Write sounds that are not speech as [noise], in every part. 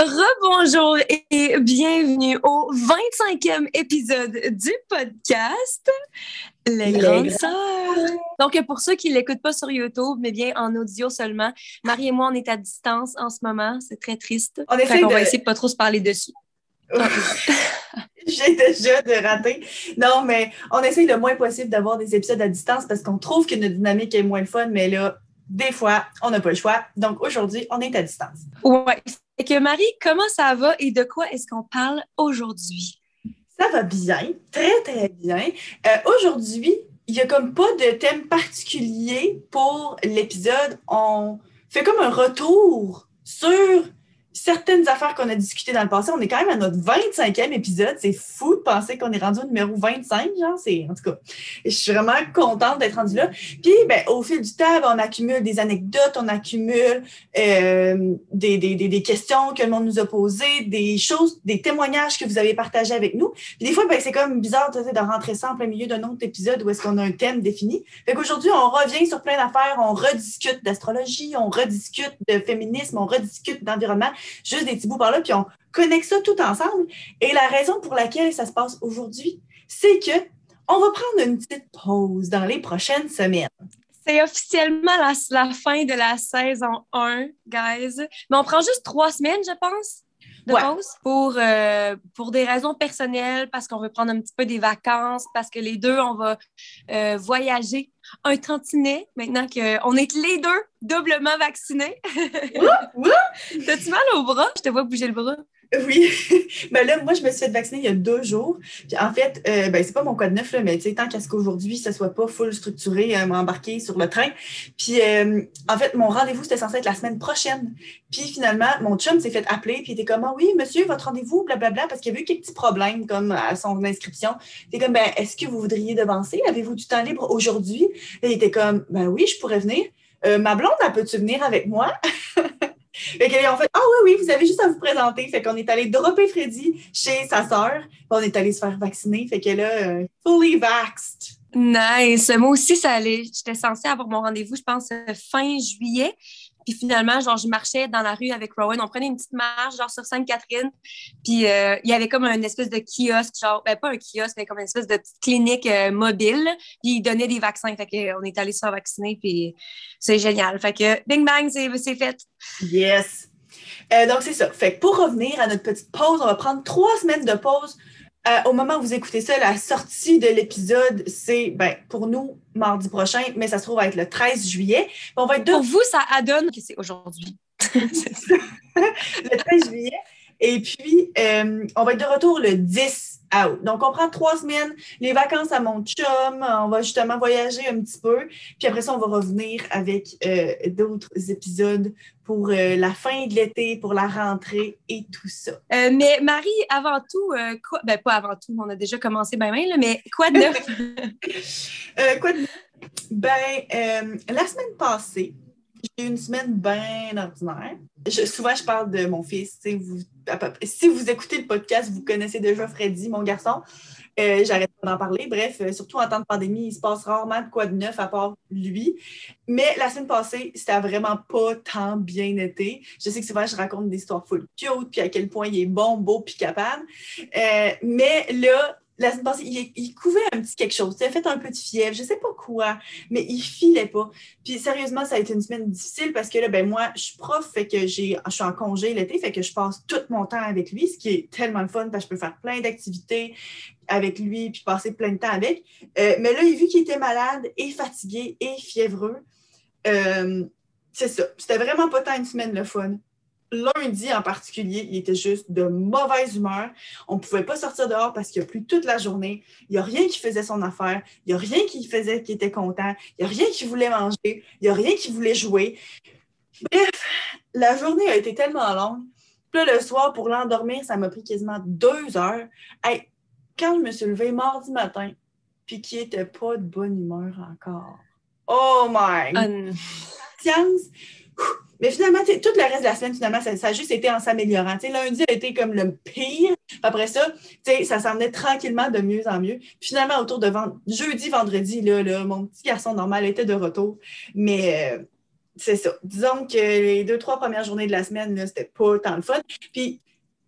Rebonjour et bienvenue au 25e épisode du podcast Les, Grandes Sœurs. Donc, pour ceux qui ne l'écoutent pas sur YouTube, mais bien en audio seulement, Marie et moi, on est à distance en ce moment. C'est très triste. On, essaie de... va essayer de pas trop se parler dessus. [laughs] J'ai déjà de rater. Non, mais on essaye le moins possible d'avoir des épisodes à distance parce qu'on trouve que notre dynamique est moins fun, mais là, des fois, on n'a pas le choix. Donc aujourd'hui, on est à distance. Ouais. Et que Marie, comment ça va et de quoi est-ce qu'on parle aujourd'hui? Ça va bien, très, très bien. Euh, aujourd'hui, il n'y a comme pas de thème particulier pour l'épisode. On fait comme un retour sur certaines affaires qu'on a discutées dans le passé. On est quand même à notre 25e épisode. C'est fou de penser qu'on est rendu au numéro 25, genre. C'est, en tout cas, je suis vraiment contente d'être rendue là. Puis, ben, au fil du temps, ben, on accumule des anecdotes, on accumule euh, des, des, des, questions que le monde nous a posées, des choses, des témoignages que vous avez partagés avec nous. Puis des fois, ben, c'est comme bizarre de rentrer ça en plein milieu d'un autre épisode où est-ce qu'on a un thème défini. Fait qu'aujourd'hui, on revient sur plein d'affaires, on rediscute d'astrologie, on rediscute de féminisme, on rediscute d'environnement juste des petits bouts par là, puis on connecte ça tout ensemble. Et la raison pour laquelle ça se passe aujourd'hui, c'est que on va prendre une petite pause dans les prochaines semaines. C'est officiellement la, la, fin de la saison 1, guys. Mais on prend juste trois semaines, je pense, de Ouais. pause pour, euh, pour des raisons personnelles, parce qu'on veut prendre un petit peu des vacances, parce que les deux, on va euh, voyager un tantinet maintenant qu'on est les deux doublement vaccinés. [laughs] T'as-tu mal au bras? Je te vois bouger le bras. Oui. [laughs] ben là, moi, je me suis fait vacciner il y a deux jours. Puis en fait, euh, ben, c'est pas mon code neuf, là, mais tant qu'à ce qu'aujourd'hui, ça soit pas full structuré, euh, m'embarquer sur le train. Puis euh, en fait, mon rendez-vous, c'était censé être la semaine prochaine. Puis finalement, mon chum s'est fait appeler, puis il était comme, ah oui, monsieur, votre rendez-vous, blablabla, parce qu'il y avait eu quelques petits problèmes comme à son inscription. Il était comme, ben, est-ce que vous voudriez devancer? Avez-vous du temps libre aujourd'hui? Il était comme, ben oui, je pourrais venir. Euh, ma blonde, elle peut-tu venir avec moi? [laughs] Fait qu'elle en fait Ah oui, oui, vous avez juste à vous présenter. Fait qu'on est allé dropper Freddy chez sa sœur. On est allé se faire vacciner. Fait qu'elle a euh, fully vaxxed. Nice. Moi aussi, ça allait. J'étais censée avoir mon rendez-vous, je pense, euh, fin juillet. Puis finalement, genre, je marchais dans la rue avec Rowan. On prenait une petite marche, genre, sur Sainte-Catherine. Puis euh, il y avait comme une espèce de kiosque, genre, ben, pas un kiosque, mais comme une espèce de petite clinique euh, mobile. Puis ils donnaient des vaccins. Fait qu'on est allé se faire vacciner. Puis c'est génial. Fait que, bing bang, c'est fait. Yes. Euh, donc, c'est ça. Fait que pour revenir à notre petite pause, on va prendre trois semaines de pause. Euh, au moment où vous écoutez ça, la sortie de l'épisode, c'est ben, pour nous mardi prochain, mais ça se trouve être le 13 juillet. Puis on va être deux Pour vous, ça adonne que c'est aujourd'hui. [laughs] le 13 juillet. Et puis, euh, on va être de retour le 10 août. Donc, on prend trois semaines, les vacances à mon chum, on va justement voyager un petit peu. Puis après ça, on va revenir avec euh, d'autres épisodes pour euh, la fin de l'été, pour la rentrée et tout ça. Euh, mais Marie, avant tout, quoi, ben pas avant tout, on a déjà commencé ben même, là, mais quoi de neuf? [laughs] Quoi de neuf? Ben, la semaine passée, j'ai une semaine bien ordinaire. Souvent, je parle de mon fils. si vous écoutez le podcast, vous connaissez déjà Freddy, mon garçon. Euh, J'arrête pas d'en parler. Bref, euh, surtout en temps de pandémie, il se passe rarement de quoi de neuf à part lui. Mais la semaine passée, c'était vraiment pas tant bien été. Je sais que souvent, je raconte des histoires full cute, puis à quel point il est bon, beau, puis capable. Euh, mais là, la semaine passée, il, il couvait un petit quelque chose. Il a fait un peu de fièvre, je sais pas quoi, mais il filait pas. Puis sérieusement, ça a été une semaine difficile parce que là, ben moi, je suis prof, fait que j'ai, je suis en congé l'été, fait que je passe tout mon temps avec lui, ce qui est tellement le fun parce que je peux faire plein d'activités avec lui puis passer plein de temps avec. Euh, mais là, vu qu'il était malade et fatigué et fiévreux, euh, c'est ça. C'était vraiment pas tant une semaine le fun. Lundi en particulier, il était juste de mauvaise humeur. On ne pouvait pas sortir dehors parce qu'il a plu toute la journée. Il n'y a rien qui faisait son affaire. Il n'y a rien qui faisait qui était content. Il n'y a rien qui voulait manger. Il n'y a rien qui voulait jouer. Bref, la journée a été tellement longue. Puis là, le soir, pour l'endormir, ça m'a pris quasiment deux heures. Hey, quand je me suis levée mardi matin, puis qu'il n'était pas de bonne humeur encore. Oh my! Mais finalement, tout le reste de la semaine, finalement, ça, a juste été en s'améliorant. Lundi a été comme le pire. Après ça, ça s'en venait tranquillement de mieux en mieux. Puis finalement, autour de jeudi, vendredi, là, là, mon petit garçon normal était de retour. Mais euh, c'est ça. Disons que les deux, trois premières journées de la semaine, c'était pas tant le fun. Puis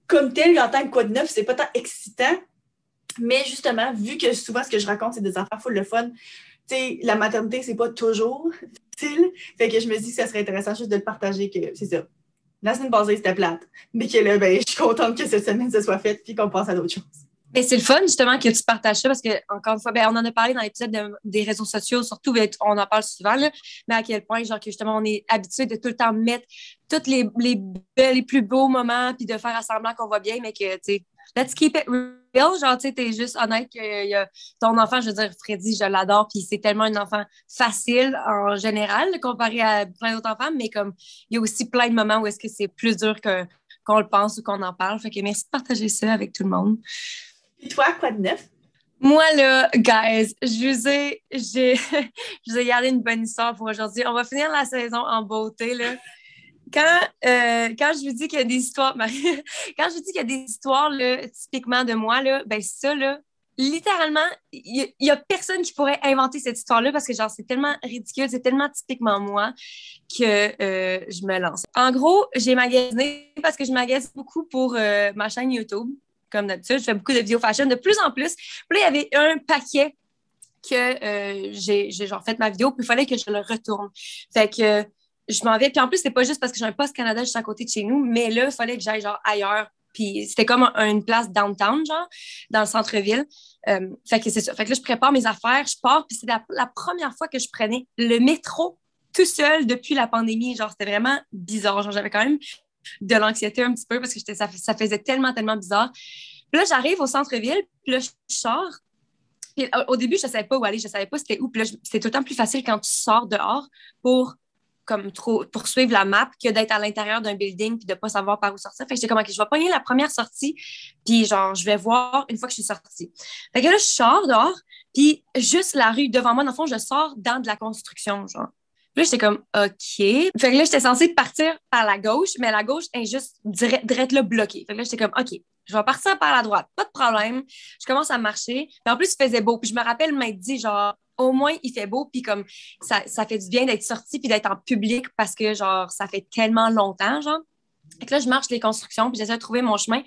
comme tel, en tant que quoi de neuf, c'est pas tant excitant. Mais justement, vu que souvent, ce que je raconte, c'est des affaires full de fun, sais, la maternité, c'est pas toujours [laughs] facile. Fait que je me dis que ça serait intéressant juste de le partager que c'est ça. La semaine passée, c'était plate. Mais que là, ben, [laughs] je suis contente que cette semaine, ça soit fait puis qu'on passe à d'autres choses. Mais c'est le fun, justement, que tu partages ça parce que, encore une fois, ben, on en a parlé dans l'épisode de- des réseaux sociaux, surtout, ben, on en parle souvent, là, mais à quel point, genre, que justement, on est habitué de tout le temps mettre tous les, les, les plus beaux moments puis de faire à semblant qu'on va bien, mais que, tu sais, let's keep it real. Genre, tu sais, t'es juste honnête que y a ton enfant, je veux dire, Freddy, je l'adore, puis c'est tellement un enfant facile en général, comparé à plein d'autres enfants, mais comme, il y a aussi plein de moments où est-ce que c'est plus dur que qu'on le pense ou qu'on en parle. Fait que merci de partager ça avec tout le monde. Puis toi, quoi de neuf? Moi, là, guys, je vous ai, j'ai, [laughs] je vous ai gardé une bonne histoire pour aujourd'hui. On va finir la saison en beauté, là. Quand, euh, quand je vous dis qu'il y a des histoires, Marie, [laughs] quand je vous dis qu'il y a des histoires, là, typiquement de moi, là, ben ça, là, littéralement, il n'y a, personne qui pourrait inventer cette histoire-là parce que, genre, c'est tellement ridicule, c'est tellement typiquement moi que euh, je me lance. En gros, j'ai magasiné parce que je magasine beaucoup pour euh, ma chaîne YouTube comme d'habitude. Je fais beaucoup de vidéos fashion de plus en plus. Puis là, il y avait un paquet que j'ai j'ai genre fait ma vidéo, puis il fallait que je le retourne. Fait que je m'en vais. Puis en plus, c'est pas juste parce que j'ai un poste Canada juste à côté de chez nous, mais là, il fallait que j'aille genre ailleurs. Puis c'était comme un- une place downtown, genre, dans le centre-ville. Euh, fait que c'est. Fait que là, je prépare mes affaires, je pars, puis c'est la, première fois que je prenais le métro tout seul depuis la pandémie. Genre, c'était vraiment bizarre. Genre, j'avais quand même de l'anxiété un petit peu parce que ça, ça faisait tellement, tellement bizarre. Puis là, j'arrive au centre-ville, puis là, je sors. Puis au- début, je ne savais pas où aller, je ne savais pas c'était où. Puis là, c'est tout le temps plus facile quand tu sors dehors pour comme trop, pour suivre la map que d'être à l'intérieur d'un building puis de pas savoir par où sortir. Fait que j'étais comme, OK, je vais pogner la première sortie, puis genre, je vais voir une fois que je suis sortie. Fait que là, je sors dehors, puis juste la rue devant moi, dans le fond, je sors dans de la construction, genre. Puis là, j'étais comme, OK. Fait que là, j'étais censée partir par la gauche, mais la gauche est juste direct, direct là, bloquée. Fait que là, j'étais comme, OK, je vais partir par la droite, pas de problème. Je commence à marcher. Puis en plus, il faisait beau. Puis je me rappelle m'être dit, genre, au moins, il fait beau. Puis comme, ça, ça fait du bien d'être sorti puis d'être en public parce que, genre, ça fait tellement longtemps, genre. Fait que là, je marche les constructions puis j'essaie de trouver mon chemin.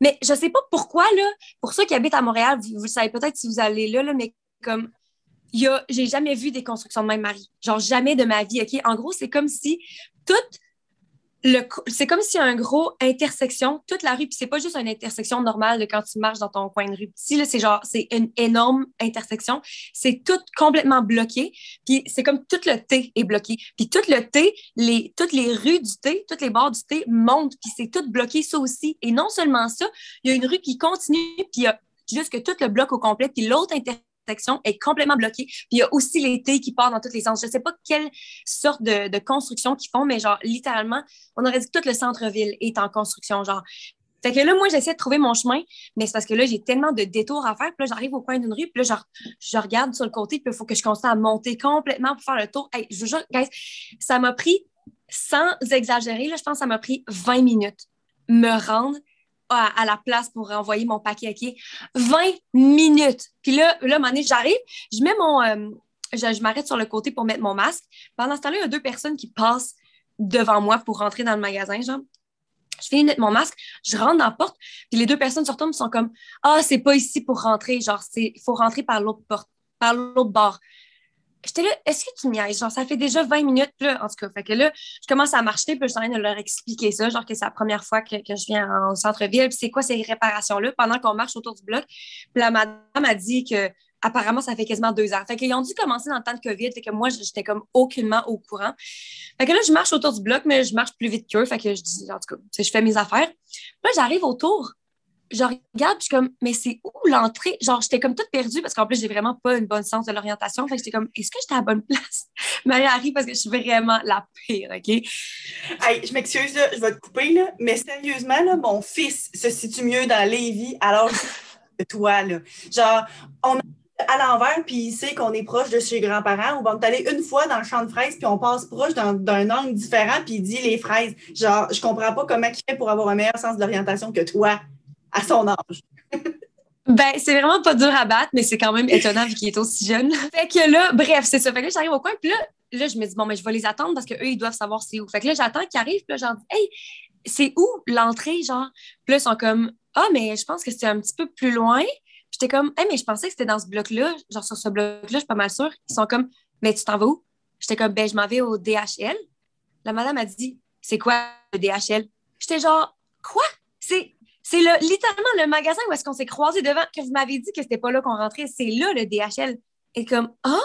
Mais je sais pas pourquoi, là, pour ceux qui habitent à Montréal, vous, le savez peut-être si vous allez là, là mais comme, il y a, j'ai jamais vu des constructions de même Marie. Genre, jamais de ma vie, OK? En gros, c'est comme si toute le, c'est comme s'il y a un gros intersection, toute la rue, puis c'est pas juste une intersection normale de quand tu marches dans ton coin de rue. Ici, c'est genre, c'est une énorme intersection. C'est tout complètement bloqué, puis c'est comme tout le T est bloqué. Puis tout le T, les, toutes les rues du T, toutes les bords du T montent, puis c'est tout bloqué, ça aussi. Et non seulement ça, il y a une rue qui continue, puis il y a juste que tout le bloc au complet, puis l'autre intersection est complètement bloquée. Puis il y a aussi T qui partent dans tous les sens. Je ne sais pas quelle sorte de, construction qu'ils font, mais genre, littéralement, on aurait dit que tout le centre-ville est en construction. Genre, fait que là, moi, j'essaie de trouver mon chemin, mais c'est parce que là, j'ai tellement de détours à faire. Puis là, j'arrive au coin d'une rue, puis là, je regarde sur le côté, puis il faut que je continue à monter complètement pour faire le tour. Hey, je vous ça m'a pris, sans exagérer, là, je pense que ça m'a pris 20 minutes me rendre à, la place pour envoyer mon paquet à qui 20 minutes. Puis là, là, à j'arrive, je mets mon. Euh, je, je m'arrête sur le côté pour mettre mon masque. Pendant ce temps-là, il y a deux personnes qui passent devant moi pour rentrer dans le magasin, genre. Je finis de mettre mon masque, je rentre dans la porte, puis les deux personnes se retournent sont comme Ah, c'est pas ici pour rentrer, genre, il faut rentrer par l'autre porte, par l'autre bord. J'étais là, est-ce que tu niaises? Genre, ça fait déjà 20 minutes, là, en tout cas. Fait que là, je commence à marcher, puis je suis en train de leur expliquer ça, genre que c'est la première fois que, je viens au centre-ville, puis c'est quoi ces réparations-là, pendant qu'on marche autour du bloc. Puis la madame a dit que apparemment, ça fait quasiment deux ans. Fait qu'ils ont dû commencer dans le temps de COVID, fait que moi, j'étais comme aucunement au courant. Fait que là, je marche autour du bloc, mais je marche plus vite qu'eux, fait que je dis, en tout cas, je fais mes affaires. Puis là, j'arrive autour, je regarde, puis je suis comme, mais c'est où l'entrée? Genre, j'étais comme toute perdue parce qu'en plus, j'ai vraiment pas une bonne sens de l'orientation. Fait que j'étais comme, est-ce que j'étais à la bonne [laughs] place? Marie arrive parce que je suis vraiment la pire, OK? Hey, je m'excuse, je vais te couper, là, mais sérieusement, là, mon fils se situe mieux dans Lévis, alors que [laughs] toi, là. Genre, on à l'envers, puis il sait qu'on est proche de chez grands-parents, ou on est allé une fois dans le champ de fraises, puis on passe proche d'un angle différent, puis il dit les fraises. Genre, je comprends pas comment il fait pour avoir un meilleur sens d'orientation que toi, à son âge. Ben, c'est vraiment pas dur à battre, mais c'est quand même étonnant vu qu'il est aussi jeune. fait que là, bref, c'est ça. Fait que là, j'arrive au coin, puis là, là, je me dis, bon, mais je vais les attendre parce qu'eux, ils doivent savoir c'est où. Fait que là, j'attends qu'ils arrivent, puis là, j'en dis, hey, c'est où l'entrée, genre? Puis là, ils sont comme, ah, mais je pense que c'est un petit peu plus loin. J'étais comme, hey, mais je pensais que c'était dans ce bloc-là, genre sur ce bloc-là, je suis pas mal sûre. Ils sont comme, mais tu t'en vas où? J'étais comme, ben, je m'en vais au DHL. La madame a dit, c'est quoi le DHL? J'étais genre, quoi? C'est, le, littéralement le magasin où est-ce qu'on s'est croisés devant, que vous m'avez dit que c'était pas là qu'on rentrait. C'est là le DHL. Et comme, ah?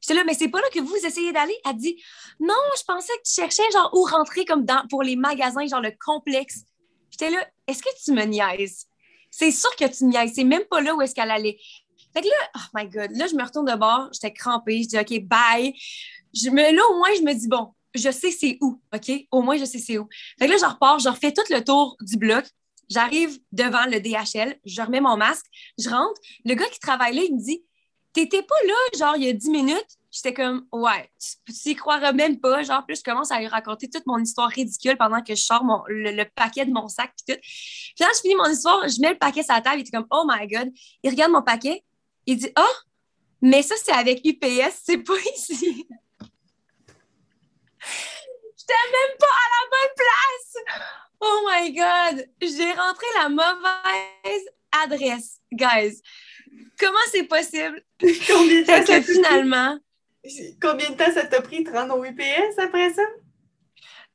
J'étais là, mais c'est pas là que vous essayez d'aller? Elle dit, non, je pensais que tu cherchais genre où rentrer comme dans, pour les magasins, genre le complexe. J'étais là, est-ce que tu me niaises? C'est sûr que tu me niaises. C'est même pas là où est-ce qu'elle allait. Fait que là, oh my God, là, je me retourne de bord, j'étais crampée, je dis, OK, bye. Je me, là, au moins, je me dis, bon, je sais c'est où, OK? Au moins, je sais c'est où. Fait que là, je repars, je refais tout le tour du bloc. J'arrive devant le DHL, je remets mon masque, je rentre. Le gars qui travaille là, il me dit, t'étais pas là, genre, il y a 10 minutes? J'étais comme, ouais, tu y croiras même pas. Genre, plus je commence à lui raconter toute mon histoire ridicule pendant que je sors mon, le, paquet de mon sac, puis tout. Puis là, je finis mon histoire, je mets le paquet sur la table, il était comme, oh my God. Il regarde mon paquet, il dit, oh, mais ça, c'est avec UPS, c'est pas [laughs] ici. J'étais même pas à la bonne place. Oh my God. J'ai rentré la mauvaise adresse, guys. Comment c'est possible? [laughs] Combien de temps que finalement, Combien de temps ça t'a pris de rendre au UPS après ça?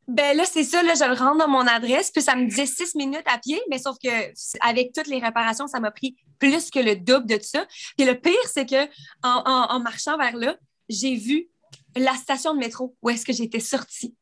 Ben là, c'est ça, là, je le rentre dans mon adresse, puis ça me disait six minutes à pied, mais sauf que avec toutes les réparations, ça m'a pris plus que le double de tout ça. Puis le pire, c'est que en, marchant vers là, j'ai vu la station de métro où est-ce que j'étais sortie.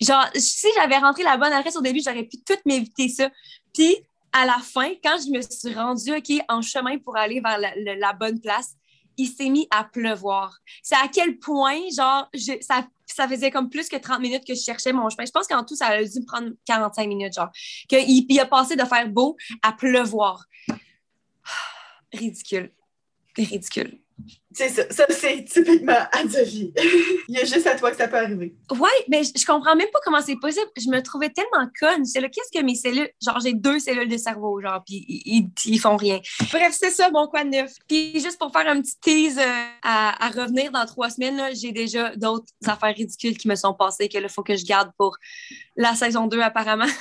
Genre, si j'avais rentré la bonne adresse au début, j'aurais pu tout m'éviter ça. Puis à la fin, quand je me suis rendue OK, en chemin pour aller vers la bonne place, il s'est mis à pleuvoir. C'est à quel point, genre, ça, ça faisait comme plus que 30 minutes que je cherchais mon chemin. Je pense qu'en tout, ça a dû me prendre 45 minutes, genre. Qu'il il a passé de faire beau à pleuvoir. [sighs] Ridicule. Ridicule. C'est ça. Ça, c'est typiquement. [laughs] Il y a juste à toi que ça peut arriver. Oui, mais je, comprends même pas comment c'est possible. Je me trouvais tellement conne. C'est là, qu'est-ce que mes cellules. Genre, j'ai deux cellules de cerveau, genre, puis ils, ils, font rien. Bref, c'est ça, mon quoi de neuf. Puis juste pour faire un petit tease euh, à, revenir dans trois semaines, j'ai déjà d'autres affaires ridicules qui me sont passées que là, faut que je garde pour la saison 2, apparemment. [laughs]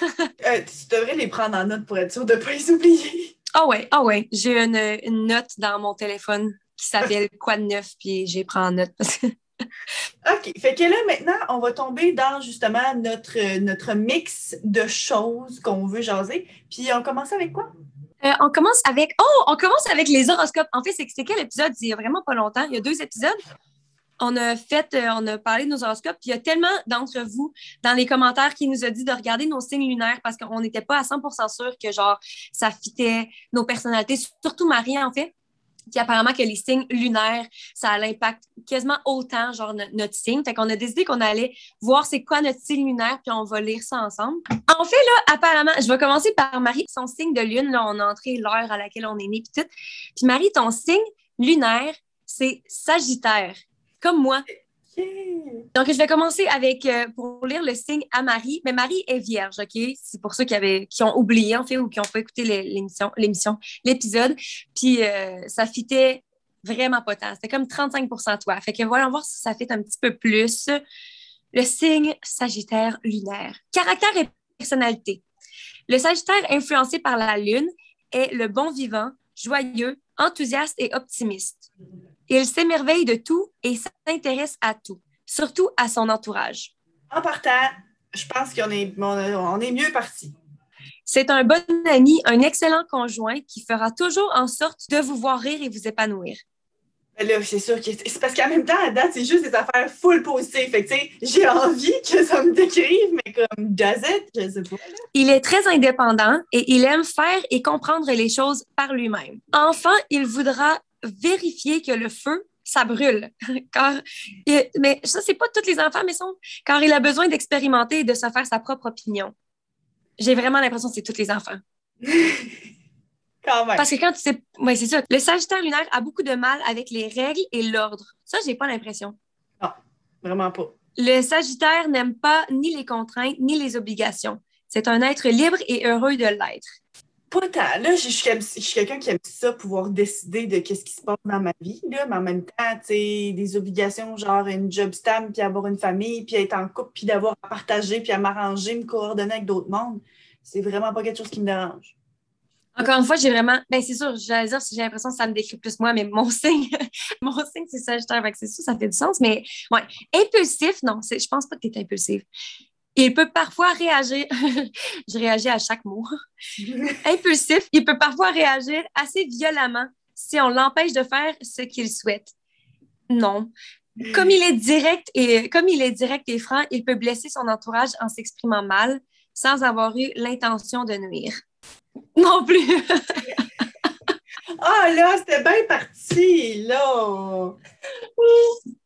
Euh, tu devrais les prendre en note pour être sûr de ne pas les oublier. Ah ouais, ah ouais. J'ai une, une note dans mon téléphone qui s'appelle [laughs] Quoi de neuf, puis j'ai pris en note. [laughs] OK. Fait que là, maintenant, on va tomber dans justement notre, notre mix de choses qu'on veut jaser. Puis on commence avec quoi? Euh, on commence avec. Oh, on commence avec les horoscopes. En fait, c'est quel épisode? Il y a vraiment pas longtemps. Il y a deux épisodes. On a fait, euh, on a parlé de nos horoscopes. Puis il y a tellement d'entre vous dans les commentaires qui nous a dit de regarder nos signes lunaires parce qu'on n'était pas à 100% sûr que genre ça fitait nos personnalités. Surtout Marie, en fait qui apparemment que les signes lunaires, ça a l'impact quasiment autant, genre notre signe. Fait qu'on a décidé qu'on allait voir c'est quoi notre signe lunaire, puis on va lire ça ensemble. En fait, là, apparemment, je vais commencer par Marie, son signe de lune. Là, on a entré l'heure à laquelle on est né, puis tout. Puis Marie, ton signe lunaire, c'est Sagittaire, comme moi. Donc, je vais commencer avec, euh, pour lire le signe à Marie. Mais Marie est vierge, OK? C'est pour ceux qui, avaient, qui ont oublié, en fait, ou qui n'ont pas écouté l'émission, l'épisode. Puis, euh, ça fitait vraiment pas tant. C'était comme 35% toi. Fait que va voir si ça fait un petit peu plus. Le signe Sagittaire lunaire. Caractère et personnalité. Le Sagittaire influencé par la Lune est le bon vivant, joyeux, enthousiaste et optimiste. Il s'émerveille de tout et s'intéresse à tout, surtout à son entourage. En partant, je pense qu'on est, on est mieux parti. C'est un bon ami, un excellent conjoint qui fera toujours en sorte de vous voir rire et vous épanouir. Ben là, c'est sûr que c'est parce qu'en même temps, à date, c'est juste des affaires full positives. Fait que, j'ai envie que ça me décrive, mais comme does it? Je sais pas. Il est très indépendant et il aime faire et comprendre les choses par lui-même. Enfin, il voudra vérifier que le feu, ça brûle. [laughs] car, mais ça, c'est pas tous les enfants, mais sont, car il a besoin d'expérimenter et de se faire sa propre opinion. J'ai vraiment l'impression que c'est tous les enfants. [laughs] Quand même. Parce que quand tu sais. Oui, c'est ça. Le Sagittaire lunaire a beaucoup de mal avec les règles et l'ordre. Ça, j'ai pas l'impression. Vraiment pas. Le Sagittaire n'aime pas ni les contraintes ni les obligations. C'est un être libre et heureux de l'être. Pas tant. Là, je, suis, quelqu'un qui aime ça, pouvoir décider de qu'est-ce qui se passe dans ma vie, là, mais en même temps, des obligations, genre une job stamp, puis avoir une famille, puis être en couple, puis d'avoir à partager, puis à m'arranger, me coordonner avec d'autres mondes, c'est vraiment pas quelque chose qui me dérange. Encore une fois, j'ai vraiment. Ben, c'est sûr, j'allais dire, j'ai l'impression que ça me décrit plus moi, mais mon [laughs] signe, mon signe, c'est Sagittaire. C'est sûr, ça fait du sens. Mais, ouais. Impulsif, non, je pense pas que tu es impulsif. Il peut parfois réagir. [laughs] je réagis à chaque mot. [laughs] Impulsif, il peut parfois réagir assez violemment si on l'empêche de faire ce qu'il souhaite. Non. Comme il est direct et comme il est direct et franc, il peut blesser son entourage en s'exprimant mal sans avoir eu l'intention de nuire. Non plus. [laughs] Ah là, c'était bien parti, là!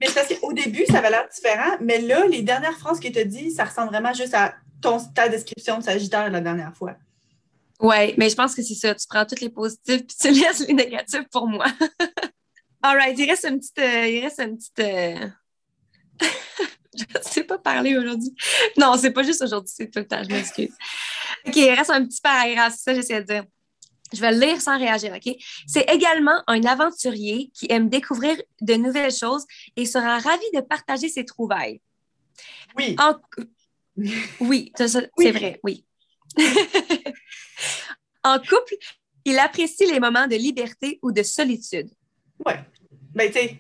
Mais parce qu'au début, ça avait l'air différent, mais là, les dernières phrases tu as dit, ça ressemble vraiment juste à ton, ta description de Sagittaire la dernière fois. Ouais, mais je pense que c'est ça. Tu prends tous les positifs puis tu [laughs] laisses les négatifs pour moi. [laughs] All right, il reste une petite. euh, il reste une petite. euh, [laughs] je ne sais pas parler aujourd'hui. Non, c'est pas juste aujourd'hui, c'est tout le temps, je m'excuse. OK, il reste un petit paragraphe, c'est ça que j'essaie de dire. Je vais le lire sans réagir, OK? C'est également un aventurier qui aime découvrir de nouvelles choses et sera ravi de partager ses trouvailles. Oui. En... [laughs] Oui, Oui. c'est vrai, oui. [laughs] en couple, il apprécie les moments de liberté ou de solitude. Ouais. Ben, tu sais,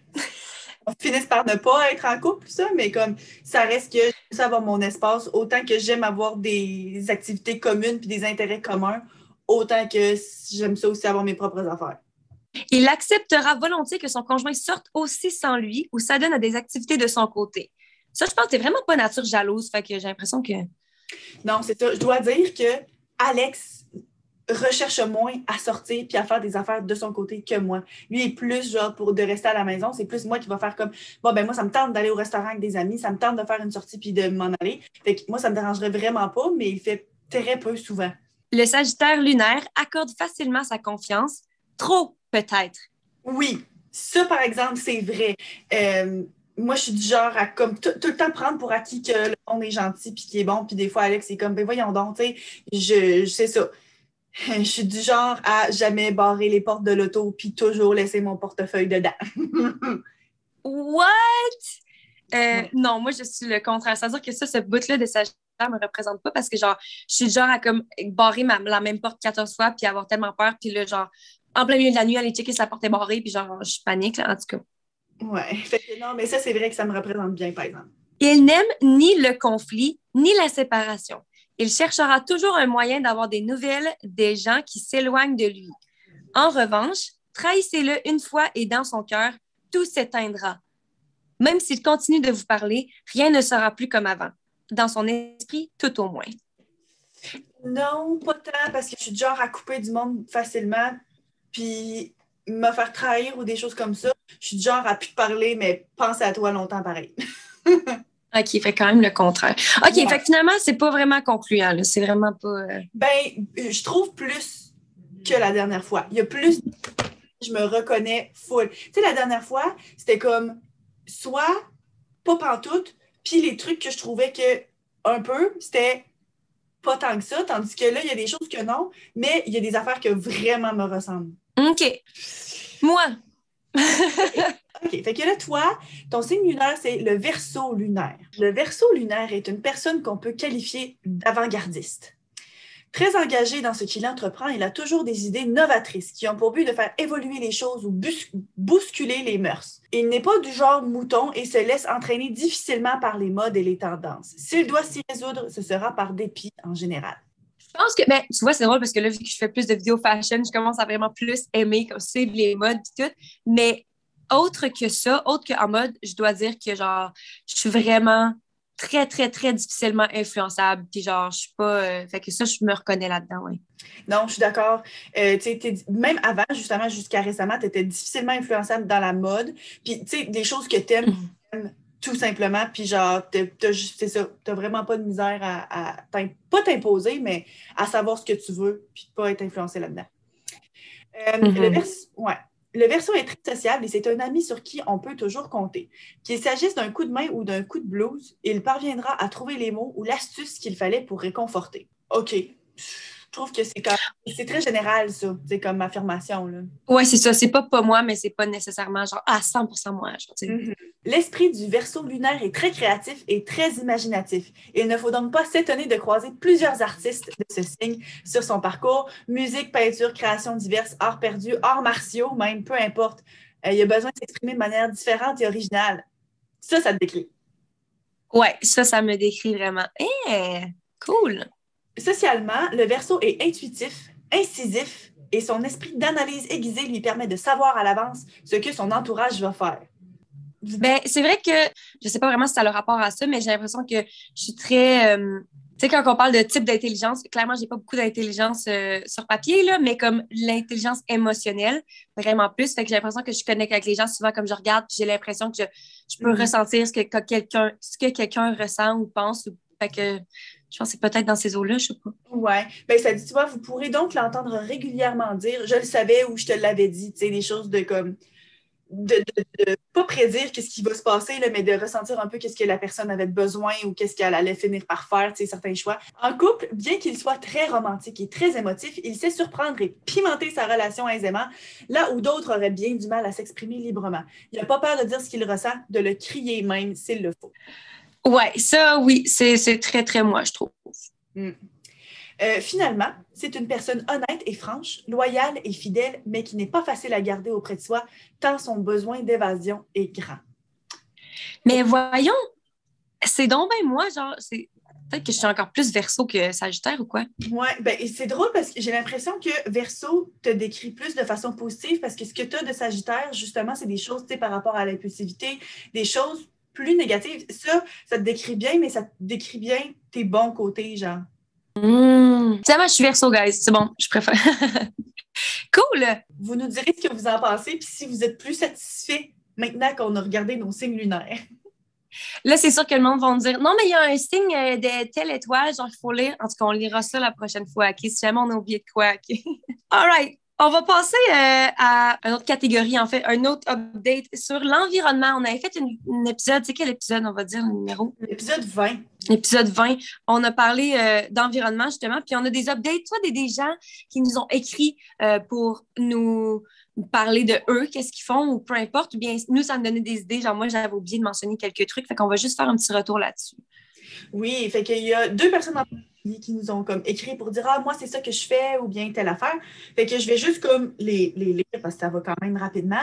on finisse par ne pas être en couple, ça, mais comme ça reste que j'aime ça avoir mon espace, autant que j'aime avoir des activités communes puis des intérêts communs, autant que j'aime ça aussi avoir mes propres affaires. Il acceptera volontiers que son conjoint sorte aussi sans lui ou s'adonne à des activités de son côté. Ça, je pense que c'est vraiment pas nature jalouse. Fait que j'ai l'impression que. Non, c'est ça. Je dois dire que Alex recherche moins à sortir puis à faire des affaires de son côté que moi. Lui est plus genre pour de rester à la maison, c'est plus moi qui va faire comme bon ben moi ça me tente d'aller au restaurant avec des amis, ça me tente de faire une sortie puis de m'en aller. Fait que moi ça me dérangerait vraiment pas, mais il fait très peu souvent. Le Sagittaire lunaire accorde facilement sa confiance. Trop, peut-être. Oui, ça par exemple, c'est vrai. Euh, moi, je suis du genre à comme tout, tout le temps prendre pour acquis que le monde est gentil puis qu'il est bon. Puis des fois, Alex, c'est comme, ben voyons donc, tu sais, je, je sais ça. [laughs] Je suis du genre à jamais barrer les portes de l'auto puis toujours laisser mon portefeuille dedans. [laughs] What? Euh, Ouais. Non, moi, je suis le contraire. C'est-à-dire que ça, ce bout-là de Sagittaire me représente pas parce que, genre, je suis genre à comme barrer ma- la même porte 14 fois puis avoir tellement peur. Puis là, genre, en plein milieu de la nuit, aller checker si la porte est barrée puis genre, je panique, là, en tout cas. ouais. [laughs] Fait que non, mais ça, c'est vrai que ça me représente bien, par exemple. Il n'aime ni le conflit, ni la séparation. Il cherchera toujours un moyen d'avoir des nouvelles des gens qui s'éloignent de lui. En revanche, trahissez-le une fois et dans son cœur, tout s'éteindra. Même s'il continue de vous parler, rien ne sera plus comme avant. Dans son esprit, tout au moins. Non, pas tant, parce que je suis du genre à couper du monde facilement, puis me faire trahir ou des choses comme ça. Je suis du genre à plus te parler, mais pense à toi longtemps pareil. [laughs] OK, fait quand même le contraire. OK, Ouais. fait que finalement, c'est pas vraiment concluant. là. C'est vraiment pas. euh, Ben, je trouve plus que la dernière fois. Il y a plus. Je me reconnais full. Tu sais, la dernière fois, c'était comme soit pas pantoute, puis les trucs que je trouvais que un peu, c'était pas tant que ça, tandis que là, il y a des choses que non, mais il y a des affaires que vraiment me ressemblent. OK. Moi, [laughs] OK. Fait que là, toi, ton signe lunaire, c'est le verso lunaire. Le verso lunaire est une personne qu'on peut qualifier d'avant-gardiste. Très engagé dans ce qu'il entreprend, il a toujours des idées novatrices qui ont pour but de faire évoluer les choses ou bousculer les mœurs. Il n'est pas du genre mouton et se laisse entraîner difficilement par les modes et les tendances. S'il doit s'y résoudre, ce sera par dépit en général. Je pense que, ben, tu vois, c'est drôle parce que là, vu que je fais plus de vidéos fashion, je commence à vraiment plus aimer, comme suivre les modes et tout. Mais autre que ça, autre qu'en mode, je dois dire que, genre, je suis vraiment très, très, très difficilement influençable. Puis, genre, je suis pas. euh, fait que ça, je me reconnais là-dedans, oui. Non, je suis d'accord. Euh, même avant, justement, jusqu'à récemment, tu étais difficilement influençable dans la mode. Puis, tu sais, des choses que tu aimes, tout simplement. Puis, genre, t'as- t'as c'est ça, tu vraiment pas de misère à, à pas t'imposer, mais à savoir ce que tu veux, puis pas être influencé là-dedans. Euh, le, vers- ouais. Le verso est très sociable et c'est un ami sur qui on peut toujours compter. Qu'il s'agisse d'un coup de main ou d'un coup de blues, il parviendra à trouver les mots ou l'astuce qu'il fallait pour réconforter. OK. Je trouve que c'est c'est très général, ça, c'est comme affirmation. Là. Ouais, c'est ça. C'est pas pas moi, mais c'est pas nécessairement genre à 100% moi. Mhm. L'esprit du verso lunaire est très créatif et très imaginatif. Il ne faut donc pas s'étonner de croiser plusieurs artistes de ce signe sur son parcours. Musique, peinture, création diverses, arts perdus, arts martiaux, même, peu importe. Euh, il a besoin de s'exprimer de manière différente et originale. Ça, ça te décrit. Ouais, ça, ça me décrit vraiment. Eh, cool. Socialement, le verso est intuitif, incisif et son esprit d'analyse aiguisé lui permet de savoir à l'avance ce que son entourage va faire. Ben, c'est vrai que je sais pas vraiment si ça a le rapport à ça, mais j'ai l'impression que je suis très. euh, tu sais, quand on parle de type d'intelligence, clairement, j'ai pas beaucoup d'intelligence euh, sur papier, là, mais comme l'intelligence émotionnelle, vraiment plus. Fait que j'ai l'impression que je connecte avec les gens souvent comme je regarde, j'ai l'impression que je, je peux Mhm. ressentir ce que, que quelqu'un ce que quelqu'un ressent ou pense. Ou, fait que je pense que c'est peut-être dans ces eaux-là, je sais pas. Ouais, ben ça dit, tu vois, vous pourrez donc l'entendre régulièrement dire, je le savais ou je te l'avais dit, tu sais, des choses de comme, de, de, de pas prédire qu'est-ce qui va se passer, là, mais de ressentir un peu qu'est-ce que la personne avait besoin ou qu'est-ce qu'elle allait finir par faire, tu sais, certains choix. En couple, bien qu'il soit très romantique et très émotif, il sait surprendre et pimenter sa relation aisément, là où d'autres auraient bien du mal à s'exprimer librement. Il n'a pas peur de dire ce qu'il ressent, de le crier même s'il le faut. Ouais, ça, oui, c'est très, très moi, je trouve. Euh, finalement, c'est une personne honnête et franche, loyale et fidèle, mais qui n'est pas facile à garder auprès de soi, tant son besoin d'évasion est grand. Mais voyons, c'est donc ben moi, genre, c'est peut-être que je suis encore plus verso que Sagittaire ou quoi? Ouais, ben, c'est drôle parce que j'ai l'impression que Verseau te décrit plus de façon positive parce que ce que tu as de Sagittaire, justement, c'est des choses tu sais, par rapport à l'impulsivité, des choses plus négatives. Ça, ça te décrit bien, mais ça te décrit bien tes bons côtés, genre. Mmh. Finalement, je suis verso, guys. C'est bon, je préfère. [laughs] cool! Vous nous direz ce que vous en pensez, puis si vous êtes plus satisfait maintenant qu'on a regardé nos signes lunaires. Là, c'est sûr que le monde va me dire Non, mais il y a un signe euh, de telle étoile, genre, il faut lire. En tout cas, on lira ça la prochaine fois, OK? Si jamais on a oublié de quoi, OK? [laughs] All right. On va passer euh, à une autre catégorie, en fait, un autre update sur l'environnement. On avait fait un épisode, c'est quel épisode, on va dire, le numéro? L'épisode 20. L'épisode 20. On a parlé euh, d'environnement, justement, puis on a des updates, soit des, des gens qui nous ont écrit euh, pour nous parler de eux, qu'est-ce qu'ils font, ou peu importe, ou bien nous, ça me donnait des idées. Genre, moi, j'avais oublié de mentionner quelques trucs, fait qu'on va juste faire un petit retour là-dessus. Oui, fait qu'il y a deux personnes en qui nous ont comme écrit pour dire Ah, moi, c'est ça que je fais ou bien telle affaire. Fait que je vais juste comme les, les lire parce que ça va quand même rapidement.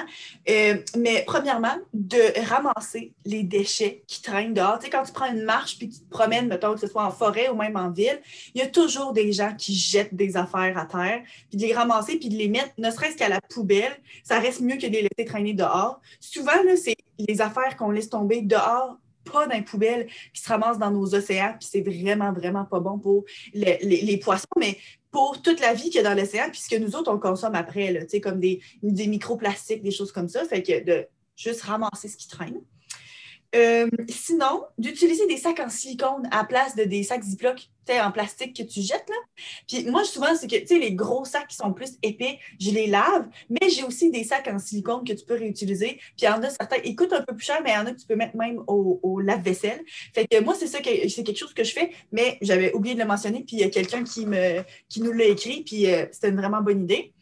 Euh, mais premièrement, de ramasser les déchets qui traînent dehors. Tu sais, quand tu prends une marche puis tu te promènes, mettons que ce soit en forêt ou même en ville, il y a toujours des gens qui jettent des affaires à terre, puis de les ramasser puis de les mettre, ne serait-ce qu'à la poubelle. Ça reste mieux que de les laisser traîner dehors. Souvent, là, c'est les affaires qu'on laisse tomber dehors pas dans les poubelles qui se ramassent dans nos océans, puis c'est vraiment, vraiment pas bon pour les, poissons, mais pour toute la vie qu'il y a dans l'océan, puis ce que nous autres, on consomme après, là, comme des, des microplastiques, des choses comme ça. Fait que de juste ramasser ce qui traîne. Euh, sinon, d'utiliser des sacs en silicone à la place de des sacs Ziploc, en plastique que tu jettes, là. Puis moi, souvent, c'est que, tu sais, les gros sacs qui sont plus épais, je les lave, mais j'ai aussi des sacs en silicone que tu peux réutiliser. Puis il y en a certains, ils coûtent un peu plus cher, mais il y en a que tu peux mettre même au, au lave-vaisselle. Fait que moi, c'est ça que c'est quelque chose que je fais, mais j'avais oublié de le mentionner, puis il y a quelqu'un qui me qui nous l'a écrit, puis euh, c'était une vraiment bonne idée.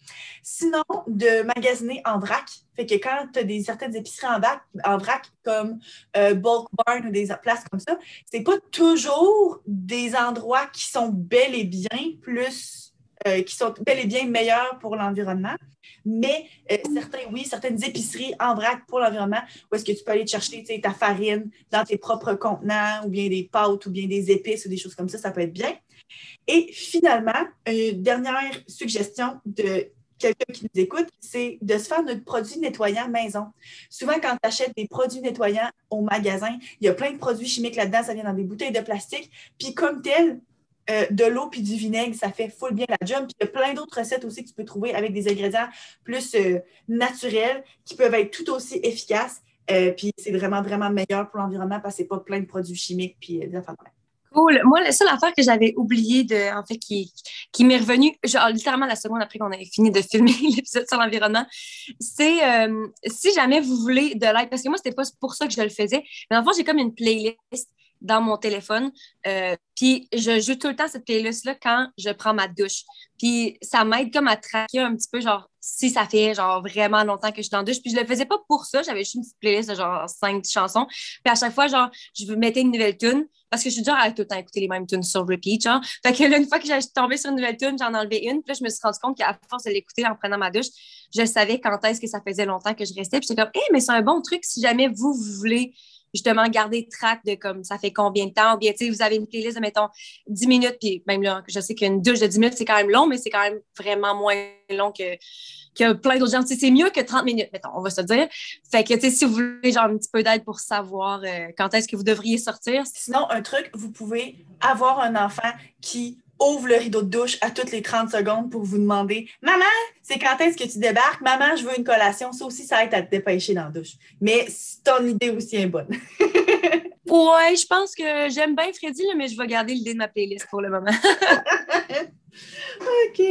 Sinon, de magasiner en vrac. Fait que quand tu as des certaines épiceries en vrac, en vrac comme euh, Bulk Barn ou des places comme ça, c'est pas toujours des endroits qui sont bel et bien plus euh, qui sont bel et bien meilleurs pour l'environnement. Mais euh, certains, oui, certaines épiceries en vrac pour l'environnement, où est-ce que tu peux aller te chercher ta farine dans tes propres contenants, ou bien des pâtes, ou bien des épices, ou des choses comme ça, ça peut être bien. Et finalement, une dernière suggestion de quelqu'un qui nous écoute, c'est de se faire notre produit nettoyant maison. Souvent, quand tu achètes des produits nettoyants au magasin, il y a plein de produits chimiques là-dedans, ça vient dans des bouteilles de plastique. Puis comme tel, euh, de l'eau puis du vinaigre, ça fait full bien la job. Puis il y a plein d'autres recettes aussi que tu peux trouver avec des ingrédients plus euh, naturels qui peuvent être tout aussi efficaces. Euh, puis c'est vraiment, vraiment meilleur pour l'environnement parce que c'est pas plein de produits chimiques puis des affaires. Cool. Moi, la seule affaire que j'avais oublié de, en fait, qui, qui m'est revenue, genre, littéralement la seconde après qu'on avait fini de filmer [laughs] l'épisode sur l'environnement, c'est euh, si jamais vous voulez de l'aide, parce que moi, c'était pas pour ça que je le faisais, mais en fait, j'ai comme une playlist dans mon téléphone. Euh, puis je joue tout le temps cette playlist-là quand je prends ma douche. Puis ça m'aide comme à traquer un petit peu, genre, si ça fait genre vraiment longtemps que je suis dans douche. Puis je le faisais pas pour ça, j'avais juste une petite playlist de genre cinq chansons. Puis à chaque fois, genre, je mettais une nouvelle tune parce que je suis genre à tout le temps écouter les mêmes tunes sur repeat, genre. Fait que là, une fois que j'ai tombé sur une nouvelle tune, j'en enlevé une. Puis là, je me suis rendu compte qu'à force de l'écouter en prenant ma douche, je savais quand est-ce que ça faisait longtemps que je restais. Puis j'étais comme, hé, mais c'est un bon truc si jamais vous voulez justement garder track de comme ça fait combien de temps? Ou bien, tu sais, vous avez une playlist de, mettons, 10 minutes, puis même là, je sais qu'une douche de 10 minutes, c'est quand même long, mais c'est quand même vraiment moins long que, que plein d'autres gens. C'est mieux que 30 minutes, mettons, on va se dire. Fait que, tu sais, si vous voulez genre un petit peu d'aide pour savoir euh, quand est-ce que vous devriez sortir. Sinon, un truc, vous pouvez avoir un enfant qui ouvre le rideau de douche à toutes les 30 secondes pour vous demander Maman, c'est quand est-ce que tu débarques? Maman, je veux une collation. Ça aussi, ça aide à te dépêcher dans la douche. Mais ton idée aussi est bonne. [laughs] ouais, je pense que j'aime bien Freddy, mais je vais garder l'idée de ma playlist pour le moment. [laughs] OK,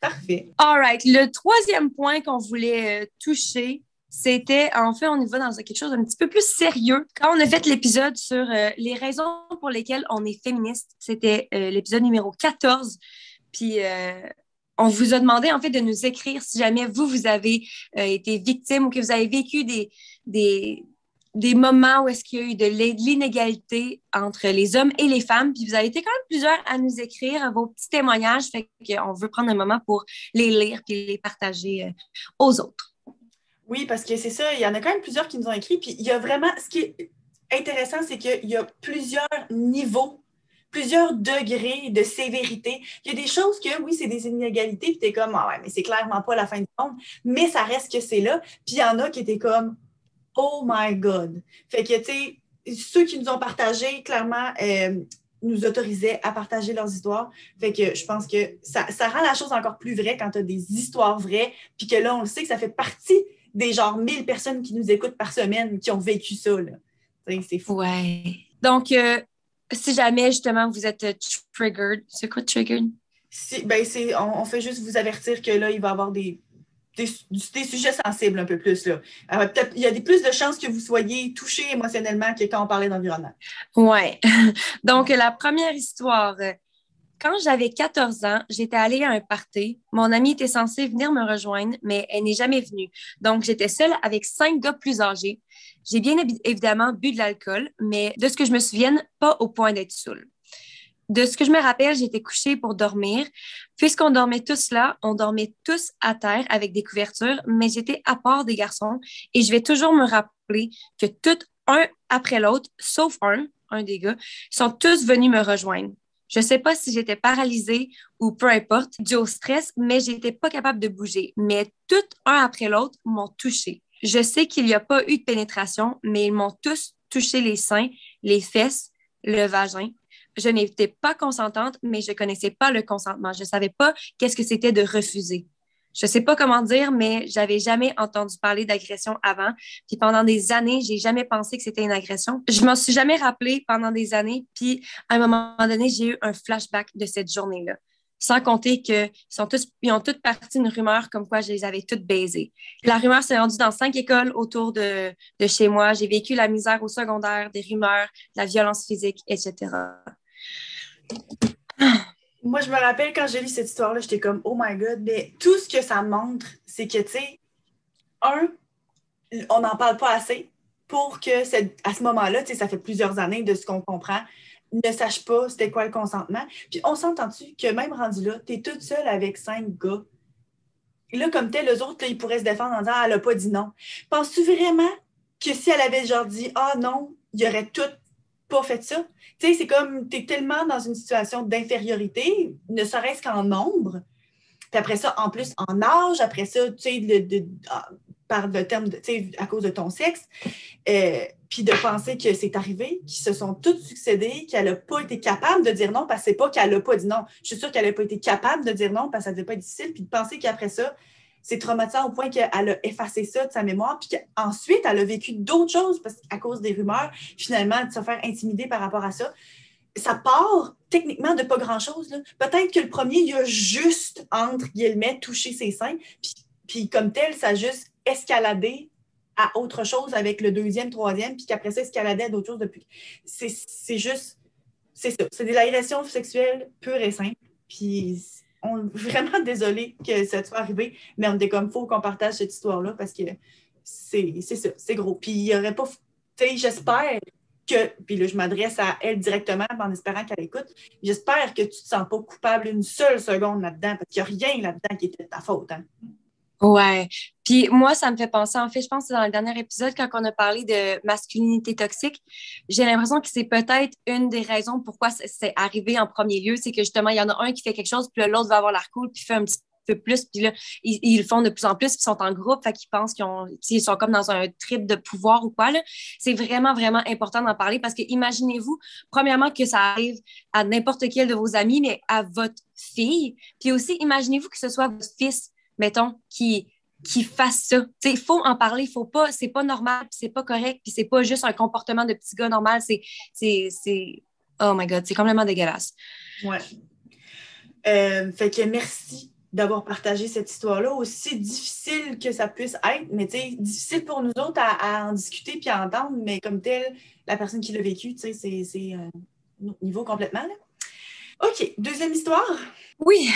Parfait. All right. Le troisième point qu'on voulait euh, toucher, c'était, en fait, on y va dans quelque chose d'un petit peu plus sérieux. Quand on a fait l'épisode sur euh, les raisons pour lesquelles on est féministe, c'était euh, l'épisode numéro 14. Puis, euh, on vous a demandé, en fait, de nous écrire si jamais vous, vous avez été victime ou que vous avez vécu des, des, des moments où est-ce qu'il y a eu de l'inégalité entre les hommes et les femmes. Puis vous avez été quand même plusieurs à nous écrire vos petits témoignages. Fait qu'on veut prendre un moment pour les lire puis les partager aux autres. Oui, parce que c'est ça, il y en a quand même plusieurs qui nous ont écrit. Puis il y a vraiment, ce qui est intéressant, c'est qu'il y a plusieurs niveaux, plusieurs degrés de sévérité. Il y a des choses que, oui, c'est des inégalités, puis t'es comme, ah ouais, mais c'est clairement pas la fin du monde, mais ça reste que c'est là. Puis il y en a qui étaient comme, oh my God. Fait que, tu sais, ceux qui nous ont partagé, clairement, euh, nous autorisaient à partager leurs histoires. Fait que je pense que ça, ça rend la chose encore plus vraie quand tu as des histoires vraies, puis que là, on le sait que ça fait partie des genre 1000 personnes qui nous écoutent par semaine qui ont vécu ça. C'est fou. Ouais. Donc, euh, si jamais justement vous êtes euh, triggered, c'est quoi triggered? ben, on, on, fait juste vous avertir que là, il va y avoir des, des, sujets sensibles un peu plus. Là. Euh, il y a des, plus de chances que vous soyez touché émotionnellement que quand on parlait d'environnement. Ouais. [laughs] Donc, la première histoire, quand j'avais 14 ans, j'étais allée à un party. Mon amie était censée venir me rejoindre, mais elle n'est jamais venue. Donc, j'étais seule avec cinq gars plus âgés. J'ai bien évidemment bu de l'alcool, mais de ce que je me souvienne, pas au point d'être saoule. De ce que je me rappelle, j'étais couchée pour dormir. Puisqu'on dormait tous là, on dormait tous à terre avec des couvertures, mais j'étais à part des garçons et je vais toujours me rappeler que tout un après l'autre, sauf un, un des gars, sont tous venus me rejoindre. Je ne sais pas si j'étais paralysée ou peu importe, dû au stress, mais j'étais pas capable de bouger. Mais tout un après l'autre m'ont touchée. Je sais qu'il n'y a pas eu de pénétration, mais ils m'ont tous touché les seins, les fesses, le vagin. Je n'étais pas consentante, mais je connaissais pas le consentement. Je savais pas qu'est-ce que c'était de refuser je sais pas comment dire, mais j'avais jamais entendu parler d'agression avant. Puis pendant des années, j'ai jamais pensé que c'était une agression. Je m'en suis jamais rappelé pendant des années. Puis à un moment donné, j'ai eu un flashback de cette journée-là. Sans compter qu'ils ils ont toutes parti une rumeur comme quoi je les avais toutes baisées. La rumeur s'est rendue dans cinq écoles autour de, de chez moi. J'ai vécu la misère au secondaire, des rumeurs, la violence physique, etc. Moi, je me rappelle quand j'ai lu cette histoire-là, j'étais comme, oh my God, mais tout ce que ça montre, c'est que, tu sais, un, on n'en parle pas assez pour que, à ce moment-là, tu sais, ça fait plusieurs années de ce qu'on comprend, ne sache pas c'était quoi le consentement. Puis on s'entend-tu que même rendu là, tu es toute seule avec cinq gars? Là, comme tel, les autres, ils pourraient se défendre en disant, ah, elle n'a pas dit non. Penses-tu vraiment que si elle avait genre dit, ah non, il y aurait tout pas fait ça. Tu sais, c'est comme, tu es tellement dans une situation d'infériorité, ne serait-ce qu'en nombre. Puis après ça, en plus, en âge, après ça, tu sais, ah, par le terme, de, tu sais, à cause de ton sexe. Euh, puis de penser que c'est arrivé, qu'ils se sont toutes succédés, qu'elle n'a pas été capable de dire non parce que c'est pas qu'elle n'a pas dit non. Je suis sûre qu'elle n'a pas été capable de dire non parce que ça devait pas difficile. Puis de penser qu'après ça, c'est traumatisant au point qu'elle a effacé ça de sa mémoire, puis qu'ensuite, elle a vécu d'autres choses parce, à cause des rumeurs, finalement, de se faire intimider par rapport à ça. ça part techniquement de pas grand-chose. Peut-être que le premier, il a juste, entre guillemets, touché ses seins, puis, puis comme tel, ça a juste escaladé à autre chose avec le deuxième, troisième, puis qu'après ça, escaladait à d'autres choses depuis. C'est juste, c'est ça. C'est de l'agression sexuelle pure et simple. Puis on est vraiment [laughs] désolé que ça soit arrivé, mais on était comme, faut qu'on partage cette histoire-là parce que c'est ça, c'est gros. Puis il n'y aurait pas, tu sais, j'espère que, puis là, je m'adresse à elle directement en espérant qu'elle écoute, j'espère que tu ne te sens pas coupable une seule seconde là-dedans parce qu'il n'y a rien là-dedans qui était de ta faute. Hein? Ouais. Puis moi, ça me fait penser, en fait, je pense que dans le dernier épisode, quand on a parlé de masculinité toxique, j'ai l'impression que c'est peut-être une des raisons pourquoi c'est arrivé en premier lieu. C'est que justement, il y en a un qui fait quelque chose, puis l'autre va avoir l'air cool, puis fait un petit peu plus, puis là, ils, le font de plus en plus, puis ils sont en groupe, fait qu'ils pensent qu'ils ils sont comme dans un trip de pouvoir ou quoi. C'est vraiment, vraiment important d'en parler parce que imaginez-vous, premièrement, que ça arrive à n'importe quel de vos amis, mais à votre fille. Puis aussi, imaginez-vous que ce soit votre fils mettons, qui, qui fasse ça. Il faut en parler, faut pas, c'est pas normal, c'est pas correct, puis c'est pas juste un comportement de petit gars normal, c'est, c'est, oh my god, c'est complètement dégueulasse. Ouais. Euh, fait que merci d'avoir partagé cette histoire-là, aussi difficile que ça puisse être, mais tu sais, difficile pour nous autres à, en discuter puis à entendre, mais comme tel, la personne qui l'a vécu, tu sais, c'est un niveau complètement, là. OK, deuxième histoire. Oui.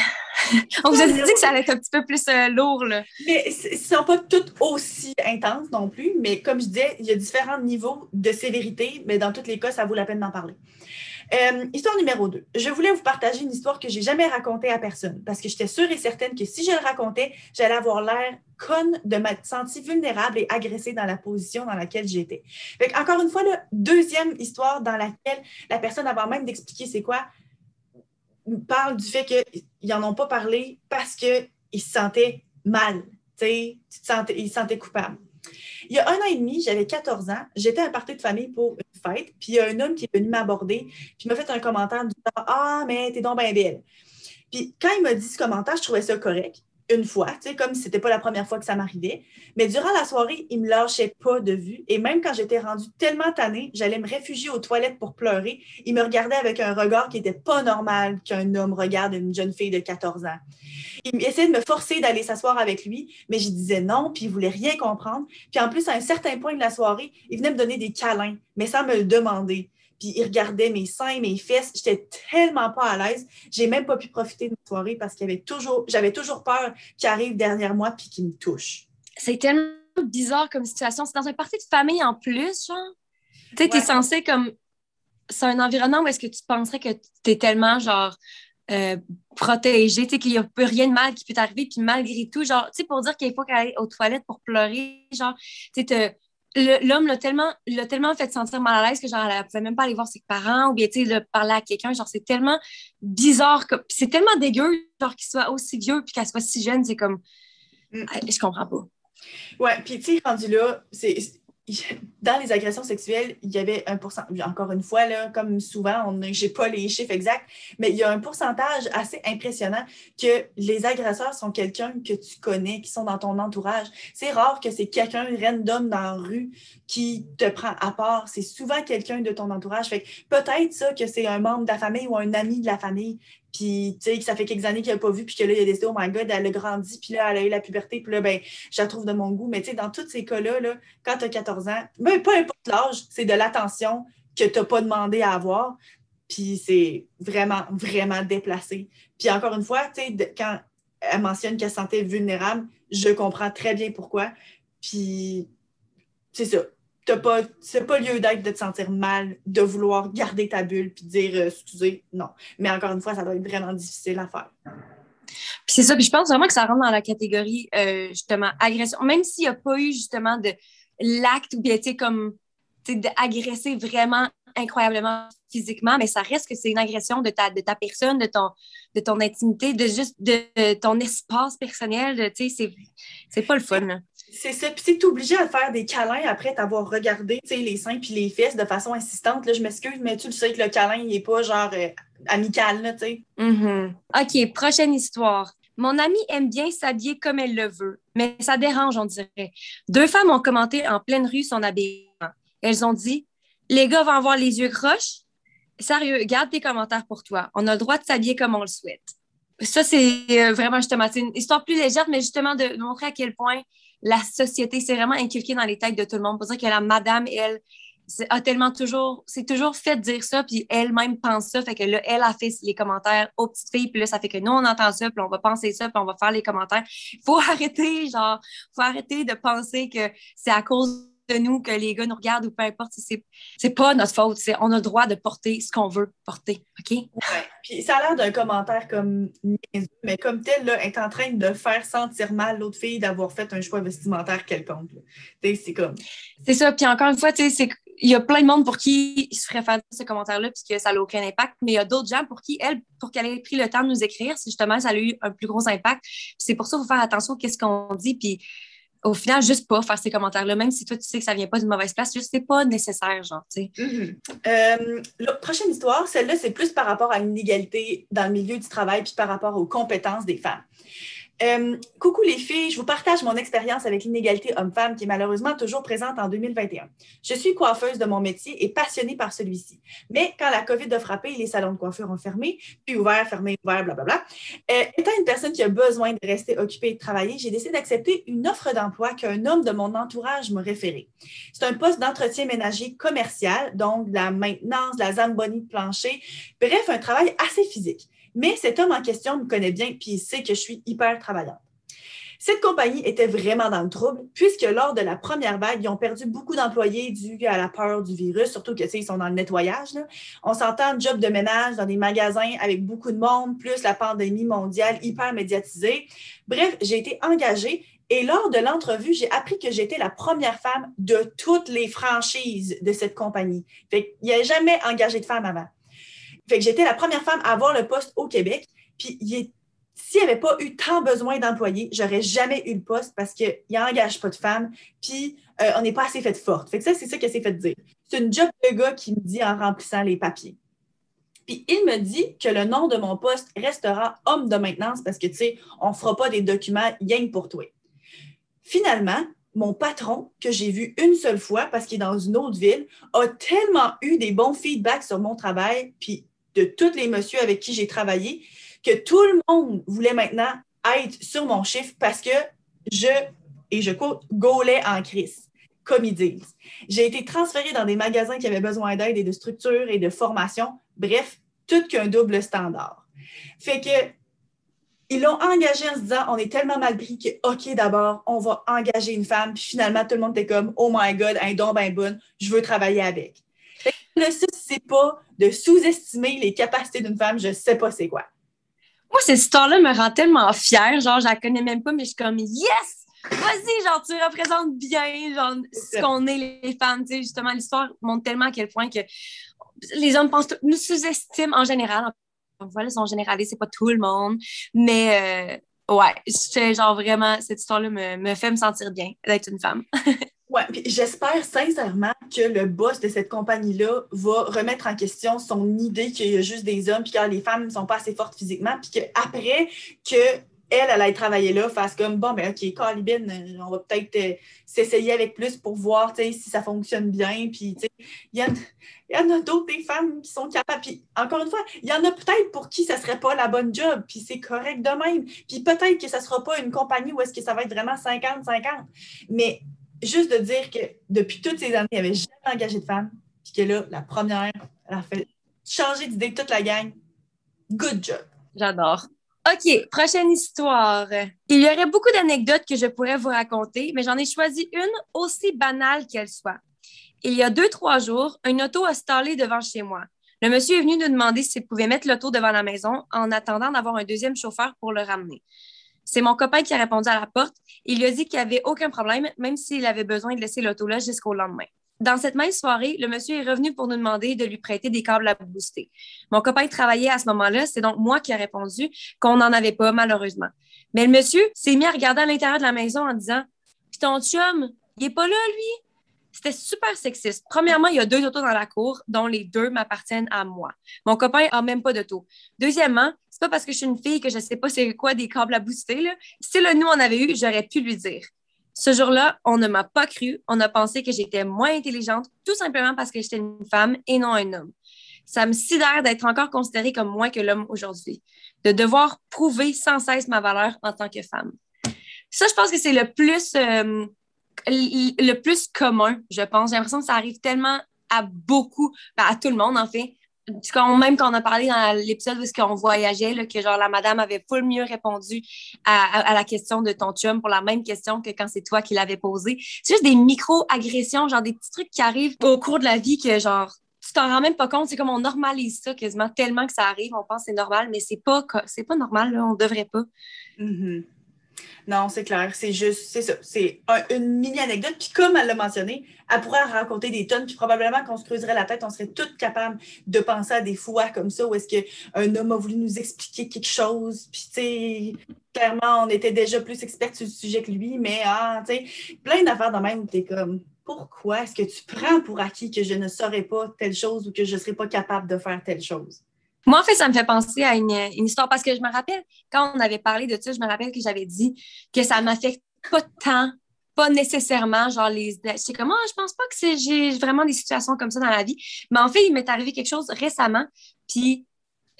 On vous a dit que ça allait être un petit peu plus euh, lourd, là. Mais ne sont pas toutes aussi intenses non plus, mais comme je disais, il y a différents niveaux de sévérité, mais dans tous les cas, ça vaut la peine d'en parler. Euh, histoire numéro 2. Je voulais vous partager une histoire que j'ai jamais racontée à personne parce que j'étais sûre et certaine que si je le racontais, j'allais avoir l'air conne de me sentir vulnérable et agressée dans la position dans laquelle j'étais. Encore une fois, la deuxième histoire dans laquelle la personne, avant même d'expliquer c'est quoi, parle du fait qu'ils n'en ont pas parlé parce qu'ils se sentaient mal. Ils se sentaient coupables. Il y a un an et demi, j'avais 14 ans, j'étais à un party de famille pour une fête, puis il y a un homme qui est venu m'aborder, puis m'a fait un commentaire du genre Ah, mais t'es donc bien belle. Puis quand il m'a dit ce commentaire, je trouvais ça correct une fois, tu sais, comme si c'était pas la première fois que ça m'arrivait. Mais durant la soirée, il me lâchait pas de vue. Et même quand j'étais rendue tellement tannée, j'allais me réfugier aux toilettes pour pleurer. Il me regardait avec un regard qui était pas normal qu'un homme regarde une jeune fille de 14 ans. Il essayait de me forcer d'aller s'asseoir avec lui, mais je disais non, puis il voulait rien comprendre. Puis en plus, à un certain point de la soirée, il venait me donner des câlins, mais sans me le demander puis il regardait mes seins, mes fesses. J'étais tellement pas à l'aise. J'ai même pas pu profiter de ma soirée parce qu'il avait toujours, j'avais toujours peur qu'il arrive derrière moi puis qu'il me touche. C'est tellement bizarre comme situation. C'est dans un parti de famille en plus, genre. Tu sais, t'es censé comme. C'est un environnement où est-ce que tu penserais que tu es tellement, genre, euh, protégé, tu sais, qu'il n'y a plus rien de mal qui peut t'arriver, puis malgré tout, genre, tu sais, pour dire qu'il faut qu'elle aille aux toilettes pour pleurer, genre, tu sais, l'homme l'a tellement, l'a tellement fait sentir mal à l'aise que genre, elle pouvait même pas aller voir ses parents ou bien, tu sais, parler à quelqu'un. Genre, c'est tellement bizarre. Que... C'est tellement dégueu, genre, qu'il soit aussi vieux puis qu'elle soit si jeune. C'est comme. Mm. Je comprends pas. Ouais, puis tu sais, rendu là, c'est dans les agressions sexuelles, il y avait un pourcentage, encore une fois, comme souvent, je n'ai pas les chiffres exacts, mais il y a un pourcentage assez impressionnant que les agresseurs sont quelqu'un que tu connais, qui sont dans ton entourage. C'est rare que c'est quelqu'un random dans la rue qui te prend à part. C'est souvent quelqu'un de ton entourage. Peut-être ça que c'est un membre de la famille ou un ami de la famille puis, tu sais, que ça fait quelques années qu'elle n'a pas vu, puis que là, il a décidé, oh my God, elle a grandi, puis là, elle a eu la puberté, puis là, ben, je la trouve de mon goût. Mais, tu sais, dans tous ces cas-là, là, quand tu as 14 ans, même peu importe l'âge, c'est de l'attention que tu n'as pas demandé à avoir. Puis, c'est vraiment, vraiment déplacé. Puis, encore une fois, tu sais, quand elle mentionne qu'elle se sentait vulnérable, je comprends très bien pourquoi. Puis, c'est ça pas, c'est pas lieu d'être de te sentir mal, de vouloir garder ta bulle puis dire euh, excusez, non. Mais encore une fois, ça doit être vraiment difficile à faire. Puis c'est ça, puis je pense vraiment que ça rentre dans la catégorie euh, justement agression, même s'il n'y a pas eu justement de l'acte ou bien tu sais comme d'agresser vraiment incroyablement physiquement, mais ça reste que c'est une agression de ta, de ta personne, de ton, de ton intimité, de juste de, ton espace personnel. Tu sais, c'est pas le fun. C'est ça. Puis tu es obligé à faire des câlins après t'avoir regardé les seins puis les fesses de façon insistante. Là, je m'excuse, mais tu le sais que le câlin, il n'est pas genre euh, amical, tu sais. Mm-hmm. OK, prochaine histoire. Mon amie aime bien s'habiller comme elle le veut, mais ça dérange, on dirait. Deux femmes ont commenté en pleine rue son habillement. Elles ont dit Les gars vont avoir les yeux croches. sérieux, garde tes commentaires pour toi. On a le droit de s'habiller comme on le souhaite. Ça, c'est euh, vraiment justement, c'est une histoire plus légère, mais justement de montrer à quel point la société s'est vraiment inculquée dans les têtes de tout le monde. Pour dire que la madame, elle, a tellement toujours, c'est toujours fait dire ça, puis elle-même pense ça, fait que là, elle a fait les commentaires aux petites filles, puis là, ça fait que nous, on entend ça, puis on va penser ça, puis on va faire les commentaires. Faut [laughs] arrêter, genre, faut arrêter de penser que c'est à cause de nous que les gars nous regardent ou peu importe. C'est, c'est pas notre faute. C'est, on a le droit de porter ce qu'on veut porter. OK? Ouais. Puis ça a l'air d'un commentaire comme mais comme tel, là, est en train de faire sentir mal l'autre fille d'avoir fait un choix vestimentaire quelconque. C'est comme. C'est ça. Puis encore une fois, tu sais, c'est il y a plein de monde pour qui il se ferait faire ce commentaire-là puisque ça n'a aucun impact, mais il y a d'autres gens pour qui, elle, pour qu'elle ait pris le temps de nous écrire, justement, ça a eu un plus gros impact. C'est pour ça qu'il faut faire attention à ce qu'on dit, puis au final, juste pas faire ces commentaires-là, même si toi, tu sais que ça vient pas d'une mauvaise place, juste c'est pas nécessaire, genre, tu sais. Mm-hmm. Euh, la prochaine histoire, celle-là, c'est plus par rapport à l'inégalité dans le milieu du travail puis par rapport aux compétences des femmes. Euh, coucou les filles, je vous partage mon expérience avec l'inégalité homme-femme qui est malheureusement toujours présente en 2021. Je suis coiffeuse de mon métier et passionnée par celui-ci. Mais quand la COVID a frappé, les salons de coiffure ont fermé, puis ouvert, fermé, ouvert, blablabla. Euh, étant une personne qui a besoin de rester occupée et de travailler, j'ai décidé d'accepter une offre d'emploi qu'un homme de mon entourage m'a référé. C'est un poste d'entretien ménager commercial, donc de la maintenance, de la zambonie de plancher, bref, un travail assez physique. Mais cet homme en question me connaît bien puis il sait que je suis hyper travaillante. Cette compagnie était vraiment dans le trouble puisque lors de la première vague, ils ont perdu beaucoup d'employés dû à la peur du virus, surtout que ils sont dans le nettoyage. On s'entend job de ménage dans des magasins avec beaucoup de monde, plus la pandémie mondiale hyper médiatisée. Bref, j'ai été engagée et lors de l'entrevue, j'ai appris que j'étais la première femme de toutes les franchises de cette compagnie. Fait il n'y a jamais engagé de femme avant. Fait que j'étais la première femme à avoir le poste au Québec. Puis s'il n'y avait pas eu tant besoin d'employés, j'aurais jamais eu le poste parce qu'il n'engage pas de femmes, puis euh, on n'est pas assez fait forte. Fait que ça, c'est ça que c'est fait dire. C'est une job de gars qui me dit en remplissant les papiers. Puis il me dit que le nom de mon poste restera homme de maintenance parce que, tu sais, on ne fera pas des documents rien pour toi. Finalement, mon patron, que j'ai vu une seule fois parce qu'il est dans une autre ville, a tellement eu des bons feedbacks sur mon travail, puis de tous les messieurs avec qui j'ai travaillé que tout le monde voulait maintenant être sur mon chiffre parce que je, et je quote, gaulais en crise, comme ils disent. J'ai été transférée dans des magasins qui avaient besoin d'aide et de structure et de formation. Bref, tout qu'un double standard. Fait que ils l'ont engagé en se disant on est tellement mal pris que, OK, d'abord, on va engager une femme. Puis finalement, tout le monde était comme oh my God, un don ben bonne, je veux travailler avec. Le souci, c'est pas de sous-estimer les capacités d'une femme, je sais pas c'est quoi. Moi, cette histoire-là me rend tellement fière. Genre, je la connais même pas, mais je suis comme yes! Vas-y, genre, tu représentes bien, genre, ce qu'on est, les femmes. Tu sais, justement, l'histoire montre tellement à quel point que les hommes pensent, nous sous-estiment en général. Voilà, sont généralisés, c'est pas tout le monde. Mais, euh, ouais, genre, vraiment, cette histoire-là me, me fait me sentir bien d'être une femme. [laughs] Oui, puis j'espère sincèrement que le boss de cette compagnie-là va remettre en question son idée qu'il y a juste des hommes, puis que les femmes ne sont pas assez fortes physiquement, puis qu'après que elle, aille travailler là, fasse comme bon, ben OK, Calibine, on va peut-être euh, s'essayer avec plus pour voir si ça fonctionne bien. Puis, il y, y, en a d'autres des femmes qui sont capables. Encore une fois, il y en a peut-être pour qui ça ne serait pas la bonne job, puis c'est correct de même. Puis peut-être que ça ne sera pas une compagnie où est-ce que ça va être vraiment 50-50. Mais juste de dire que depuis toutes ces années, il n'y avait jamais engagé de femme, puis que là, la première, elle a fait changer d'idée toute la gang. Good job. J'adore. OK, prochaine histoire. Il y aurait beaucoup d'anecdotes que je pourrais vous raconter, mais j'en ai choisi une aussi banale qu'elle soit. Il y a deux, trois jours, une auto a stallé devant chez moi. Le monsieur est venu nous demander s'il pouvait mettre l'auto devant la maison en attendant d'avoir un deuxième chauffeur pour le ramener. C'est mon copain qui a répondu à la porte. Il lui a dit qu'il n'y avait aucun problème, même s'il avait besoin de laisser l'auto là jusqu'au lendemain. Dans cette même soirée, le monsieur est revenu pour nous demander de lui prêter des câbles à booster. Mon copain travaillait à ce moment-là, c'est donc moi qui ai répondu qu'on n'en avait pas, malheureusement. Mais le monsieur s'est mis à regarder à l'intérieur de la maison en disant Puis ton chum, il est pas là, lui? C'était super sexiste. Premièrement, il y a deux autos dans la cour, dont les deux m'appartiennent à moi. Mon copain a même pas d'auto. Deuxièmement, c'est pas parce que je suis une fille que je sais pas c'est quoi des câbles à booster. Si le nous en avait eu, j'aurais pu lui dire. Ce jour-là, on ne m'a pas cru. On a pensé que j'étais moins intelligente, tout simplement parce que j'étais une femme et non un homme. ça me sidère d'être encore considérée comme moins que l'homme aujourd'hui, de devoir prouver sans cesse ma valeur en tant que femme. Ça, je pense que c'est le plus, euh, le plus commun, je pense. J'ai l'impression que ça arrive tellement à beaucoup, ben, à tout le monde, en fait. Quand, même quand on a parlé dans l'épisode où on voyageait, là, que genre la madame avait full mieux répondu à, la question de ton chum pour la même question que quand c'est toi qui l'avais posée. C'est juste des micro-agressions, genre des petits trucs qui arrivent au cours de la vie que genre tu t'en rends même pas compte. C'est comme on normalise ça quasiment tellement que ça arrive. On pense que c'est normal, mais c'est pas, c'est pas normal. Là, on devrait pas. Mm-hmm. Non, c'est clair. C'est juste, c'est ça. C'est une mini-anecdote. Puis comme elle l'a mentionné, elle pourrait raconter des tonnes. Puis probablement qu'on se creuserait la tête, on serait toutes capables de penser à des fois comme ça où est-ce qu'un homme a voulu nous expliquer quelque chose. Puis, tu sais, clairement, on était déjà plus experts sur le sujet que lui. Mais, ah, tu sais, plein d'affaires de même où tu es comme, pourquoi est-ce que tu prends pour acquis que je ne saurais pas telle chose ou que je ne serais pas capable de faire telle chose? Moi, en fait, ça me fait penser à une, histoire parce que je me rappelle, quand on avait parlé de ça, je me rappelle que j'avais dit que ça m'affecte pas tant, pas nécessairement, genre les. Je comme, ah, je pense pas que j'ai vraiment des situations comme ça dans la vie. Mais en fait, il m'est arrivé quelque chose récemment, puis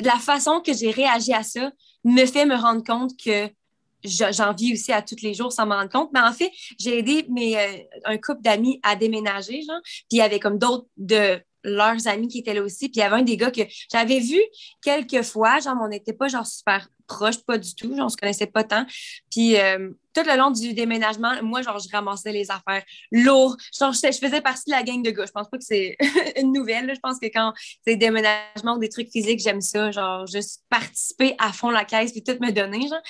la façon que j'ai réagi à ça me fait me rendre compte que j'en vis aussi à tous les jours sans m'en rendre compte. Mais en fait, j'ai aidé mes, euh, un couple d'amis à déménager, genre, puis il y avait comme d'autres de leurs amis qui étaient là aussi. Puis il y avait un des gars que j'avais vu quelques fois, genre, on n'était pas genre super proche, pas du tout, genre, on se connaissait pas tant. Puis euh, tout le long du déménagement, moi, genre, je ramassais les affaires lourdes. Genre, je, faisais partie de la gang de gars. Je pense pas que c'est [laughs] une nouvelle. Je pense que quand c'est déménagement ou des trucs physiques, j'aime ça. Genre, juste participer à fond la caisse puis tout me donner, genre.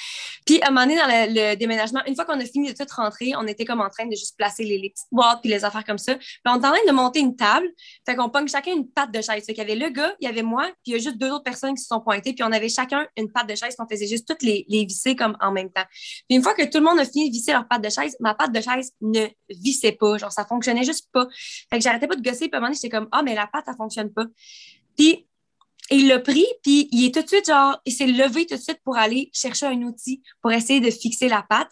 Puis à un moment donné, dans le, déménagement, une fois qu'on a fini de tout rentrer, on était comme en train de juste placer les, petites boîtes puis les affaires comme ça. Puis on était en train de monter une table. Fait qu'on pogne chacun une patte de chaise. Fait qu'il y avait le gars, il y avait moi, puis il y a juste deux autres personnes qui se sont pointées. Puis on avait chacun une patte de chaise, qu'on faisait juste toutes les, les visser comme en même temps. Puis une fois que tout le monde a fini de visser leur patte de chaise, ma patte de chaise ne vissait pas. Genre, ça fonctionnait juste pas. Fait que j'arrêtais pas de gosser. Puis à un moment donné, j'étais comme, ah, mais la patte, elle fonctionne pas. Puis il l'a pris, puis il est tout de suite, genre, il s'est levé tout de suite pour aller chercher un outil pour essayer de fixer la patte.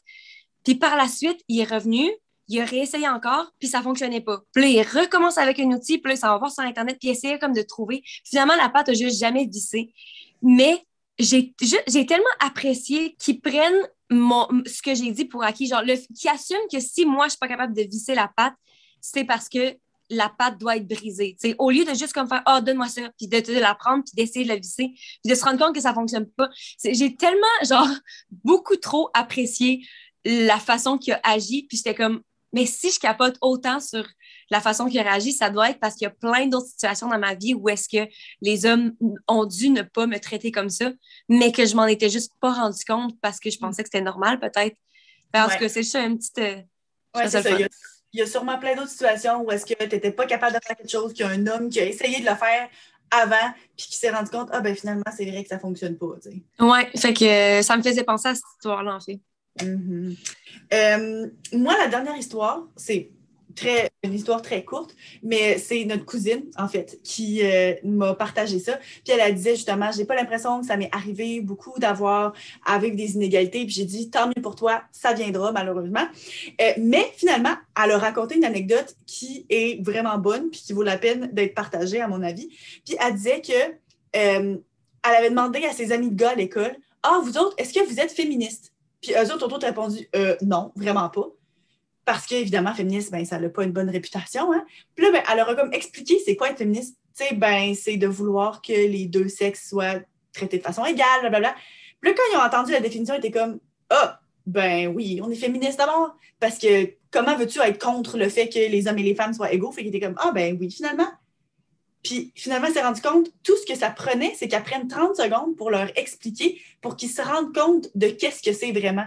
Puis par la suite, il est revenu, il a réessayé encore, puis ça fonctionnait pas. Puis là, il recommence avec un outil, puis là, ça va voir sur Internet, puis essayer comme de trouver. Finalement, la patte a juste jamais vissé. Mais j'ai tellement apprécié qu'ils prennent mon, ce que j'ai dit pour acquis, genre, le, qui assume que si moi, je suis pas capable de visser la patte, c'est parce que la patte doit être brisée. sais au lieu de juste comme faire, oh, donne-moi ça, puis de, la prendre, puis d'essayer de la visser, puis de se rendre compte que ça fonctionne pas. J'ai tellement, genre, [laughs] beaucoup trop apprécié la façon qu'il a agi, puis j'étais comme, mais si je capote autant sur la façon qu'il réagit, ça doit être parce qu'il y a plein d'autres situations dans ma vie où est-ce que les hommes ont dû ne pas me traiter comme ça, mais que je m'en étais juste pas rendu compte parce que je pensais que c'était normal, peut-être. Parce que c'est juste un petit. Euh, oui, c'est ça. Il y, a, sûrement plein d'autres situations où est-ce que tu n'étais pas capable de faire quelque chose, qu'il y a un homme qui a essayé de le faire avant, puis qui s'est rendu compte, ah ben finalement, c'est vrai que ça ne fonctionne pas. Oui, fait que euh, ça me faisait penser à cette histoire-là, en fait. Mm-hmm. Euh, moi, la dernière histoire, c'est une histoire très courte, mais c'est notre cousine, en fait, qui euh, m'a partagé ça. Puis elle a disait justement, j'ai pas l'impression que ça m'est arrivé beaucoup d'avoir avec des inégalités. Puis j'ai dit, tant mieux pour toi, ça viendra malheureusement. Euh, mais finalement, elle a raconté une anecdote qui est vraiment bonne, puis qui vaut la peine d'être partagée, à mon avis. Puis elle disait que euh, elle avait demandé à ses amis de gars à l'école, ah, vous autres, est-ce que vous êtes féministes? Puis eux autres ont répondu, non, vraiment pas parce qu'évidemment, féministe, ben, ça n'a pas une bonne réputation. Hein? Puis là, ben, elle leur a comme expliqué c'est quoi être féministe. Sais, ben, c'est de vouloir que les deux sexes soient traités de façon égale, blablabla. Puis là, quand ils ont entendu la définition, ils étaient comme Ah, ben oui, on est féministe d'abord. Parce que comment veux-tu être contre le fait que les hommes et les femmes soient égaux? Fait qu'ils étaient comme Ah, ben oui, finalement. Puis finalement, elle s'est rendu compte, tout ce que ça prenait, c'est qu'elle prenne 30 secondes pour leur expliquer, pour qu'ils se rendent compte de qu'est-ce que c'est vraiment.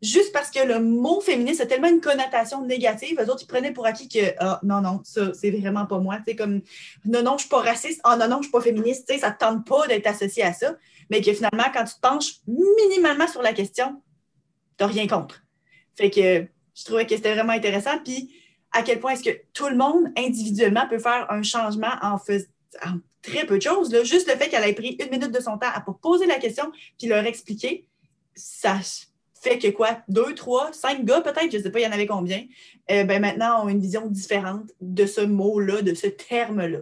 Juste parce que le mot féministe a tellement une connotation négative, eux autres, ils prenaient pour acquis que ah, non, non, ça, c'est vraiment pas moi. Tu comme non, non, je suis pas raciste, ah non, non, je suis pas féministe, tu sais, ça te tente pas d'être associé à ça. Mais que finalement, quand tu te penches minimalement sur la question, tu rien contre. Fait que je trouvais que c'était vraiment intéressant. Puis à quel point est-ce que tout le monde individuellement peut faire un changement en faisant très peu de choses. Juste le fait qu'elle ait pris une minute de son temps à poser la question puis leur expliquer, ça fait que quoi, deux, trois, cinq gars peut-être, je ne sais pas, il y en avait combien, euh, ben maintenant ont une vision différente de ce mot-là, de ce terme-là.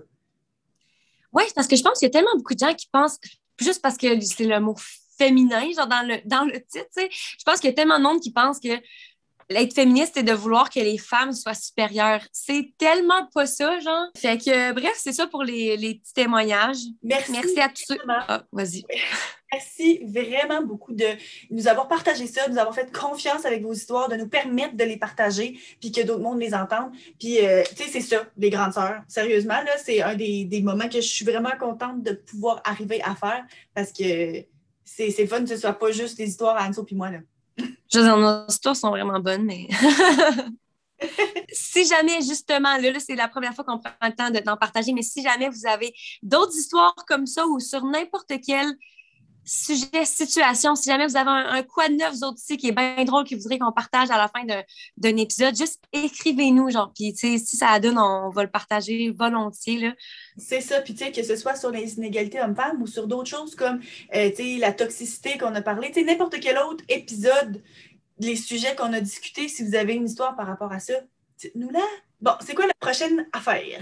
Oui, parce que je pense qu'il y a tellement beaucoup de gens qui pensent, juste parce que c'est le mot féminin, genre dans le, dans le titre, je pense qu'il y a tellement de monde qui pense que être féministe, c'est de vouloir que les femmes soient supérieures. C'est tellement pas ça, genre. Fait que, bref, c'est ça pour les, les, petits témoignages. Merci. Merci à tous ceux. Ah, vas-y. Merci vraiment beaucoup de nous avoir partagé ça, de nous avoir fait confiance avec vos histoires, de nous permettre de les partager, puis que d'autres mondes les entendent. Puis, euh, tu sais, c'est ça, les grandes sœurs. Sérieusement, là, c'est un des, des, moments que je suis vraiment contente de pouvoir arriver à faire parce que c'est fun que ce soit pas juste des histoires à Anso puis moi, là. Je veux dire, nos histoires sont vraiment bonnes, mais. [laughs] si jamais, justement, là, c'est la première fois qu'on prend le temps d'en partager, mais si jamais vous avez d'autres histoires comme ça ou sur n'importe quel sujet, situation, si jamais vous avez un, quoi de neuf, vous autres ici, qui est bien drôle, que vous voudrez qu'on partage à la fin d'un épisode, juste écrivez-nous, genre, puis, tu sais, si ça donne, on va le partager volontiers, là. C'est ça, puis, tu sais, que ce soit sur les inégalités hommes-femmes ou sur d'autres choses comme, euh, tu sais, la toxicité qu'on a parlé, tu sais, n'importe quel autre épisode, les sujets qu'on a discutés, si vous avez une histoire par rapport à ça, dites-nous là. Bon, c'est quoi la prochaine affaire?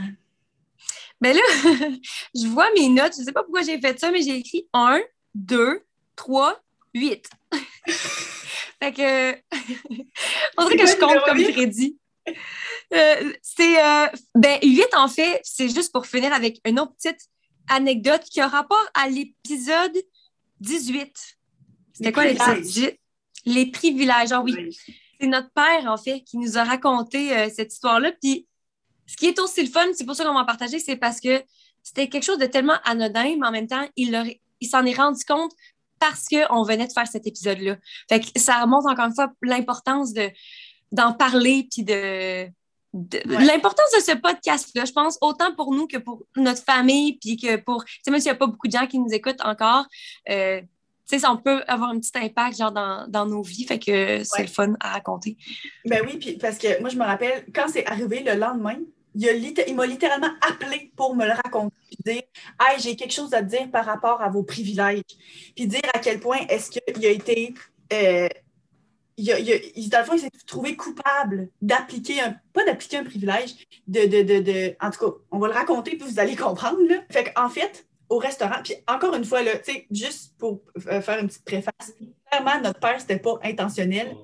Ben là, [laughs] je vois mes notes, je sais pas pourquoi j'ai fait ça, mais j'ai écrit un 2, 3, 8. fait que. [laughs] on dirait que je compte comme Freddy. Euh, c'est. Euh, ben, 8, en fait, c'est juste pour finir avec une autre petite anecdote qui a rapport à l'épisode 18. C'était quoi l'épisode 18? Les privilèges. Ah oui. C'est notre père, en fait, qui nous a raconté euh, cette histoire-là. Puis, ce qui est aussi le fun, c'est pour ça qu'on va en partager, c'est parce que c'était quelque chose de tellement anodin, mais en même temps, il, il s'en est rendu compte parce qu'on venait de faire cet épisode-là. Fait que ça remonte encore une fois l'importance de, d'en parler puis de, l'importance de ce podcast-là, je pense, autant pour nous que pour notre famille, puis que pour, tu sais, même s'il n'y a pas beaucoup de gens qui nous écoutent encore, euh, tu sais, on peut avoir un petit impact genre dans, dans nos vies, fait que c'est le fun à raconter. Ben oui, puis parce que moi, je me rappelle, quand c'est arrivé le lendemain, il, m'a littéralement appelé pour me le raconter, puis dire Hey, j'ai quelque chose à te dire par rapport à vos privilèges. Puis dire à quel point est-ce qu'il a été. Euh, il a, il dans le fond, il s'est trouvé coupable d'appliquer un. Pas d'appliquer un privilège, de, de, de, En tout cas, on va le raconter, puis vous allez comprendre. Là. Fait qu'en fait, au restaurant, puis encore une fois, juste pour euh, faire une petite préface, clairement, notre père, c'était pas intentionnel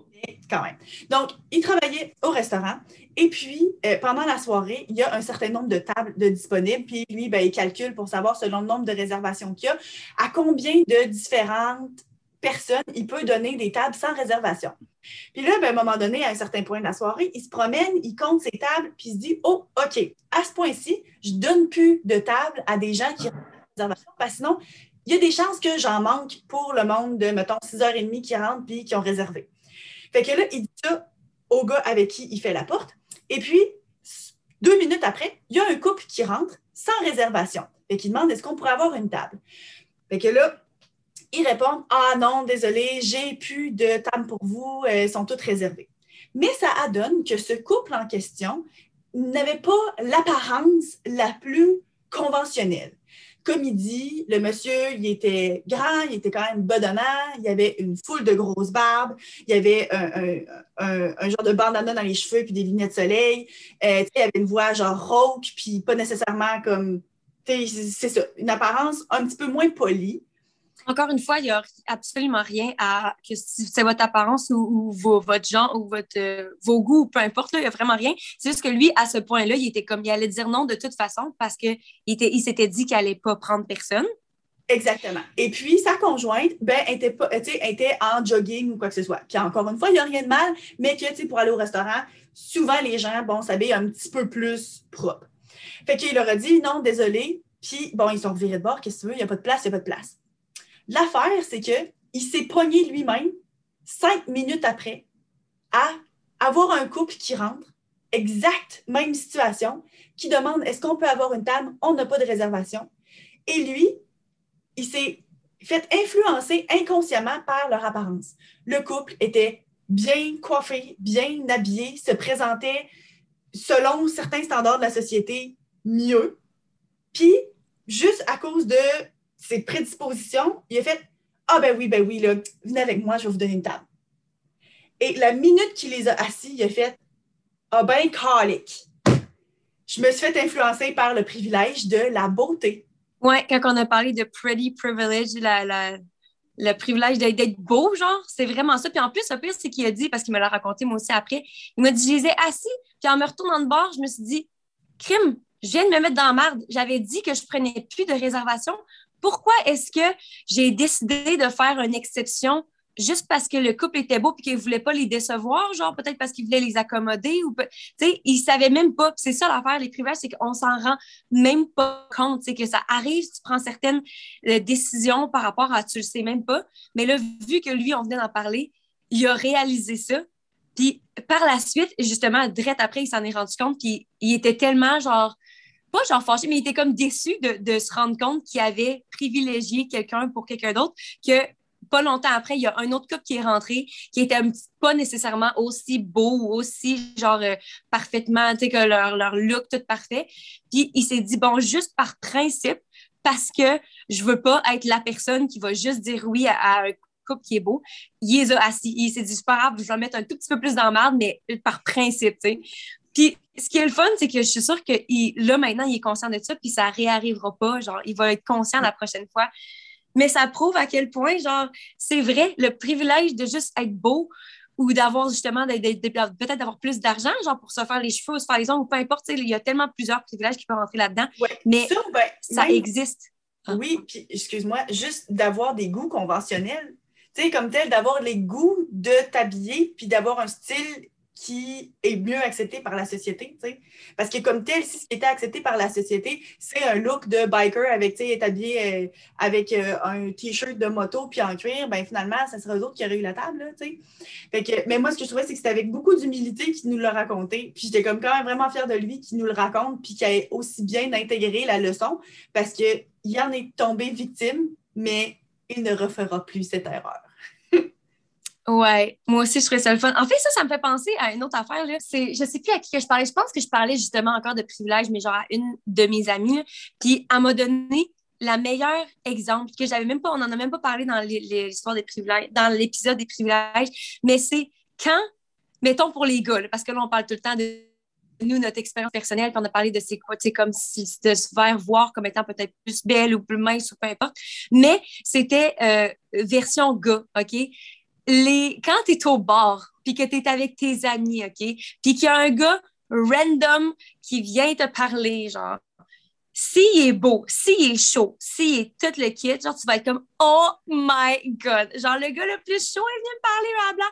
quand même. Donc, il travaillait au restaurant et puis, euh, pendant la soirée, il y a un certain nombre de tables de disponibles. Puis lui, ben, il calcule pour savoir, selon le nombre de réservations qu'il y a, à combien de différentes personnes il peut donner des tables sans réservation. Puis là, ben, à un moment donné, à un certain point de la soirée, il se promène, il compte ses tables, puis il se dit Oh, OK, à ce point-ci, je ne donne plus de tables à des gens qui ont réservation, parce que sinon, il y a des chances que j'en manque pour le monde de, mettons, 6h30 qui rentrent puis qui ont réservé. Fait que là, il dit ça au gars avec qui il fait la porte. Et puis, deux minutes après, il y a un couple qui rentre sans réservation. et qui demande est-ce qu'on pourrait avoir une table? Fait que là, ils répondent Ah non, désolé, j'ai plus de table pour vous, elles sont toutes réservées. Mais ça adonne que ce couple en question n'avait pas l'apparence la plus conventionnelle comme il dit, le monsieur, il était grand, il était quand même bedonnant, il avait une foule de grosses barbes, il avait un, genre de bandana dans les cheveux puis des lunettes de soleil. Euh, il avait une voix genre rauque, puis pas nécessairement comme. C'est ça, une apparence un petit peu moins polie encore une fois, il n'y a absolument rien à que c'est votre apparence ou, votre genre ou votre, euh, vos goûts, peu importe, il n'y a vraiment rien. C'est juste que lui, à ce point-là, il était comme il allait dire non de toute façon parce qu'il il s'était dit qu'il n'allait pas prendre personne. Exactement. Et puis, sa conjointe, ben, était, pas, était en jogging ou quoi que ce soit. Puis, encore une fois, il n'y a rien de mal, mais que, pour aller au restaurant, souvent, les gens, bon, s'habillent un petit peu plus propre. Fait qu'il leur a dit, non, désolé. Puis, bon, ils sont revirés de bord, qu'est-ce que tu veux, il n'y a pas de place, il n'y a pas de place. L'affaire, c'est qu'il s'est pogné lui-même cinq minutes après à avoir un couple qui rentre, exact même situation, qui demande est-ce qu'on peut avoir une table? On n'a pas de réservation. Et lui, il s'est fait influencer inconsciemment par leur apparence. Le couple était bien coiffé, bien habillé, se présentait selon certains standards de la société mieux. Puis, juste à cause de ses prédispositions, il a fait Ah, ben oui, ben oui, là, venez avec moi, je vais vous donner une table. Et la minute qu'il les a assis, il a fait Ah, ben, calique. Je me suis fait influencer par le privilège de la beauté Ouais, quand on a parlé de pretty privilege, la, la, le privilège d'être beau, genre, c'est vraiment ça. Puis en plus, le pire, c'est qu'il a dit, parce qu'il me l'a raconté moi aussi après, il m'a dit, je les ai assis, puis en me retournant de bord, je me suis dit, crime, je viens de me mettre dans la merde. J'avais dit que je prenais plus de réservation. Pourquoi est-ce que j'ai décidé de faire une exception juste parce que le couple était beau et qu'il voulait pas les décevoir, genre peut-être parce qu'il voulait les accommoder ou tu sais, il savait même pas. C'est ça l'affaire, les privilèges, c'est qu'on s'en rend même pas compte, c'est que ça arrive, tu prends certaines euh, décisions par rapport à tu le sais même pas, mais là vu que lui on venait d'en parler, il a réalisé ça. Puis par la suite, justement, direct après, il s'en est rendu compte qu'il il était tellement genre pas genre fâché, mais il était comme déçu de, de se rendre compte qu'il avait privilégié quelqu'un pour quelqu'un d'autre que pas longtemps après, il y a un autre couple qui est rentré, qui était un petit, pas nécessairement aussi beau ou aussi, genre, euh, parfaitement, tu sais, que leur, leur look tout parfait. Puis il s'est dit, bon, juste par principe, parce que je veux pas être la personne qui va juste dire oui à, un couple qui est beau. Il les assis. Il s'est dit, c'est pas grave, je vais mettre un tout petit peu plus dans la mais par principe, tu sais. Puis ce qui est le fun, c'est que je suis sûre que il, là, maintenant, il est conscient de ça, puis ça réarrivera pas. Genre, il va être conscient la prochaine fois mais ça prouve à quel point, genre, c'est vrai, le privilège de juste être beau ou d'avoir justement, peut-être d'avoir plus d'argent, genre pour se faire les cheveux, se faire les ongles, ou peu importe, il y a tellement plusieurs privilèges qui peuvent rentrer là-dedans. mais ça, ben, existe. Ah. Oui, puis excuse-moi, juste d'avoir des goûts conventionnels. Tu sais, comme tel, d'avoir les goûts de t'habiller, puis d'avoir un style qui est mieux accepté par la société. Parce que comme tel, si ce qui était accepté par la société, c'est un look de biker avec, euh, avec euh, un t-shirt de moto puis en cuir, ben finalement, ça serait eux autres qui auraient eu la table. Mais moi, ce que je trouvais, c'est que c'était avec beaucoup d'humilité qu'il nous l'a raconté. Puis j'étais comme quand même vraiment fière de lui qui nous le raconte puis qui a aussi bien intégré la leçon parce qu'il en est tombé victime, mais il ne refera plus cette erreur. Ouais, moi aussi, je trouvais ça le fun. En fait, ça, ça me fait penser à une autre affaire. Là. C'est, je sais plus à qui que je parlais. Je pense que je parlais justement encore de privilèges, mais genre à une de mes amies. Puis, elle m'a donné la meilleure exemple que j'avais même pas, on n'en a même pas parlé dans l'histoire des privilèges, dans l'épisode des privilèges, mais c'est quand, mettons pour les gars, parce que là, on parle tout le temps de nous, notre expérience personnelle, puis on a parlé de c'est quoi, sais, comme si, de se faire voir comme étant peut-être plus belle ou plus mince ou peu importe. Mais c'était euh, version gars, OK? Les, quand tu es au bar, puis que tu es avec tes amis, OK, puis qu'il y a un gars random qui vient te parler, genre, s'il est beau, s'il est chaud, s'il est tout le kit, genre, tu vas être comme Oh my God! Genre, le gars le plus chaud est venu me parler, bla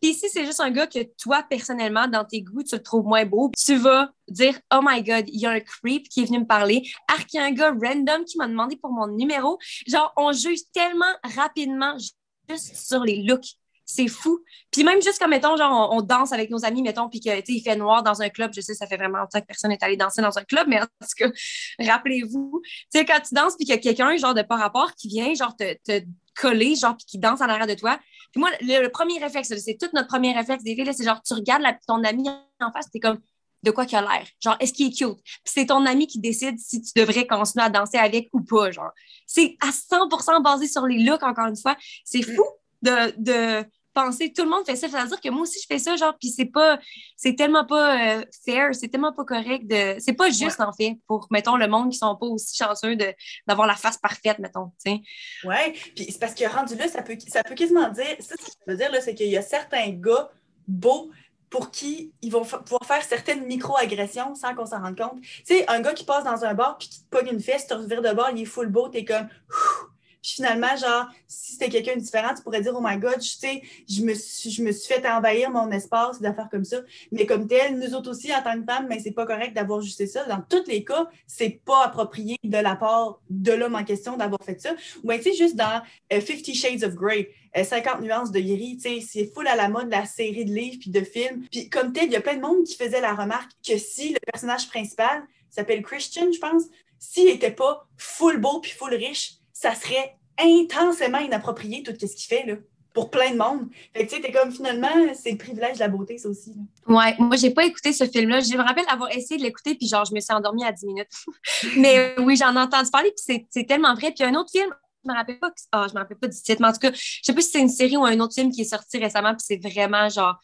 Puis si c'est juste un gars que toi, personnellement, dans tes goûts, tu le trouves moins beau, tu vas dire Oh my God, il y a un creep qui est venu me parler. Alors qu'il y a un gars random qui m'a demandé pour mon numéro. Genre, on juge tellement rapidement juste sur les looks. C'est fou. Puis même juste comme, mettons, genre, on, danse avec nos amis, mettons, puis il fait noir dans un club. Je sais, ça fait vraiment longtemps que personne n'est allé danser dans un club, mais en tout cas, [laughs] rappelez-vous, tu sais, quand tu danses, puis qu'il y a quelqu'un, genre, de par rapport, qui vient, genre, te, te coller, genre, puis qui danse en arrière de toi. Puis moi, le, premier réflexe, c'est tout notre premier réflexe des filles, c'est genre, tu regardes ton ami en face, t'es comme, de quoi qu'il a l'air. Genre, est-ce qu'il est cute? Puis c'est ton ami qui décide si tu devrais continuer à danser avec ou pas, genre. C'est à 100% basé sur les looks, encore une fois. C'est fou de, de penser, tout le monde fait ça. C'est-à-dire que moi aussi, je fais ça, genre, puis c'est pas, c'est tellement pas euh, fair, c'est tellement pas correct de, c'est pas juste, en fait, pour, mettons, le monde qui sont pas aussi chanceux de, d'avoir la face parfaite, mettons. Ouais, puis c'est parce que rendu là, ça peut, ça peut quasiment dire, ça, ce que ça veut dire, là, c'est qu'il y a certains gars beaux pour qui ils vont pouvoir faire certaines micro-agressions sans qu'on s'en rende compte. Tu sais, un gars qui passe dans un bar puis qui te pogne une fesse, tu te revires de bord, il est full beau, t'es comme finalement, genre, si c'était quelqu'un de différent, tu pourrais dire, oh my God, tu sais, je me suis, je me suis fait envahir mon espace, d'affaires comme ça. Mais comme tel, nous autres aussi, en tant que femmes, mais c'est pas correct d'avoir juste ça. Dans tous les cas, c'est pas approprié de la part de l'homme en question d'avoir fait ça. Ou bien, tu sais, juste dans euh, Fifty Shades of Grey, 50 euh, nuances de sais, c'est full à la mode la série de livres puis de films. Puis comme tel, il y a plein de monde qui faisait la remarque que si le personnage principal s'appelle Christian, je pense, s'il n'était pas full beau puis full riche, ça serait intensément inapproprié tout ce qu'il fait, là pour plein de monde. Fait que tu sais, t'es comme finalement, c'est le privilège de la beauté, ça aussi. Ouais, moi, j'ai pas écouté ce film-là. Je me rappelle avoir essayé de l'écouter, puis genre, je me suis endormie à 10 minutes. [laughs] mais oui, j'en ai entendu parler, puis c'est tellement vrai. Puis un autre film, je me rappelle pas, oh, je me rappelle pas du titre, mais en tout cas, je sais pas si c'est une série ou un autre film qui est sorti récemment, puis c'est vraiment genre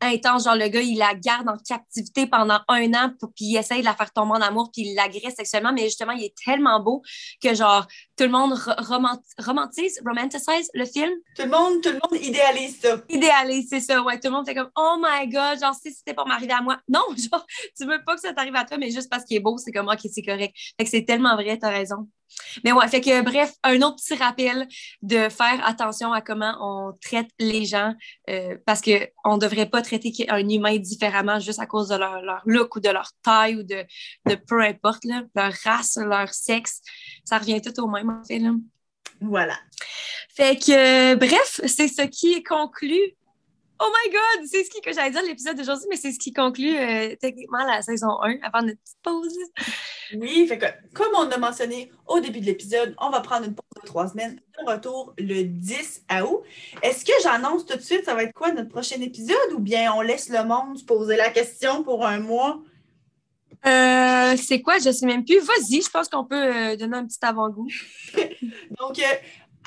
intense. Genre, le gars, il la garde en captivité pendant un an, pour, puis il essaye de la faire tomber en amour, puis il l'agresse sexuellement. Mais justement, il est tellement beau que, genre, tout le monde romantise, romanticize le film. Tout le monde, tout le monde idéalise ça. Idéalise, c'est ça. Ouais, tout le monde fait comme, oh my god, genre, si c'était pour m'arriver à moi. [laughs] Non, genre, tu veux pas que ça t'arrive à toi, mais juste parce qu'il est beau, c'est comme, ok, c'est correct. Fait que c'est tellement vrai, t'as raison. Mais ouais, fait que bref, un autre petit rappel de faire attention à comment on traite les gens euh, parce qu'on ne devrait pas traiter un humain différemment juste à cause de leur, look ou de leur taille ou de, de peu importe, là, leur race, leur sexe. Ça revient tout au même, en fait. Là. Voilà. Fait que, bref, c'est ce qui conclut Oh my God! C'est ce qui, que j'allais dire l'épisode d'aujourd'hui, mais c'est ce qui conclut euh, techniquement la saison 1 avant notre petite pause. Oui, fait que comme on a mentionné au début de l'épisode, on va prendre une pause de trois semaines. De retour le 10 août. Est-ce que j'annonce tout de suite, ça va être quoi notre prochain épisode ou bien on laisse le monde se poser la question pour un mois? Euh, c'est quoi? Je ne sais même plus. Vas-y, je pense qu'on peut euh, donner un petit avant-goût. [laughs] Donc,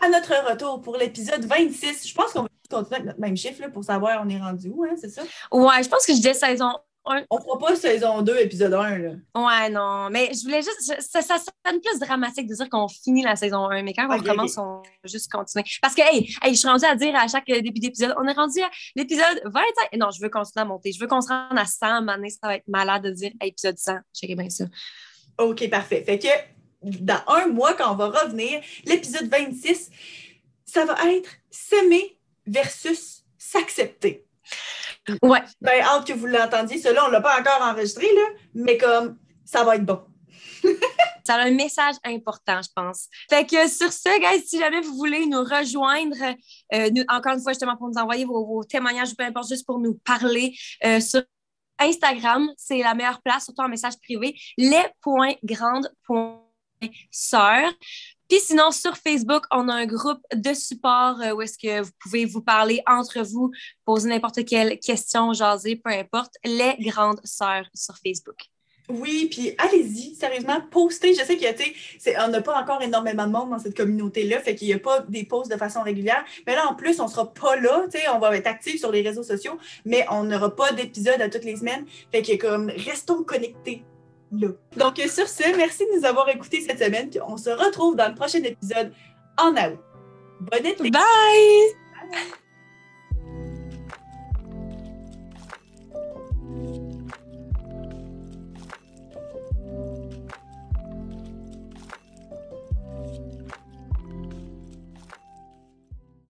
à notre retour pour l'épisode 26, je pense qu'on va continuer avec notre même chiffre là, pour savoir on est rendu où, hein, c'est ça? Ouais, je pense que je disais saison 1. On fera pas saison 2, épisode 1. Là. Ouais, non. Mais je voulais juste. Ça, ça sonne plus dramatique de dire qu'on finit la saison 1, mais quand on commence, on va juste continuer. Parce que, hey, je suis rendue à dire à chaque début d'épisode, on est rendu à l'épisode 25. Non, je veux continuer à monter. Je veux qu'on se rende à 100. À ça va être malade de dire épisode 100. J'ai bien ça. OK, parfait. Fait que dans un mois, quand on va revenir, l'épisode 26, ça va être s'aimer versus s'accepter. Ouais. Ben, hâte que vous l'entendiez. Cela, on ne l'a pas encore enregistré, là, mais comme ça va être bon. [laughs] ça a un message important, je pense. Fait que sur ce, guys, si jamais vous voulez nous rejoindre, euh, encore une fois, justement, pour nous envoyer vos, témoignages ou peu importe, juste pour nous parler euh, sur Instagram, c'est la meilleure place, surtout en message privé, les.grandes.sœurs. Sinon, sur Facebook, on a un groupe de support euh, où est-ce que vous pouvez vous parler entre vous, poser n'importe quelle question, jaser, peu importe, les grandes sœurs sur Facebook. Oui, puis allez-y, sérieusement, postez. Je sais qu'il y a, on n'a pas encore énormément de monde dans cette communauté-là, fait qu'il n'y a pas des posts de façon régulière. Mais là, en plus, on ne sera pas là, on va être actifs sur les réseaux sociaux, mais on n'aura pas d'épisode à toutes les semaines. Fait que comme, restons connectés donc, sur ce, merci de nous avoir écoutés cette semaine. on se retrouve dans le prochain épisode en août. Bonne été! Bye!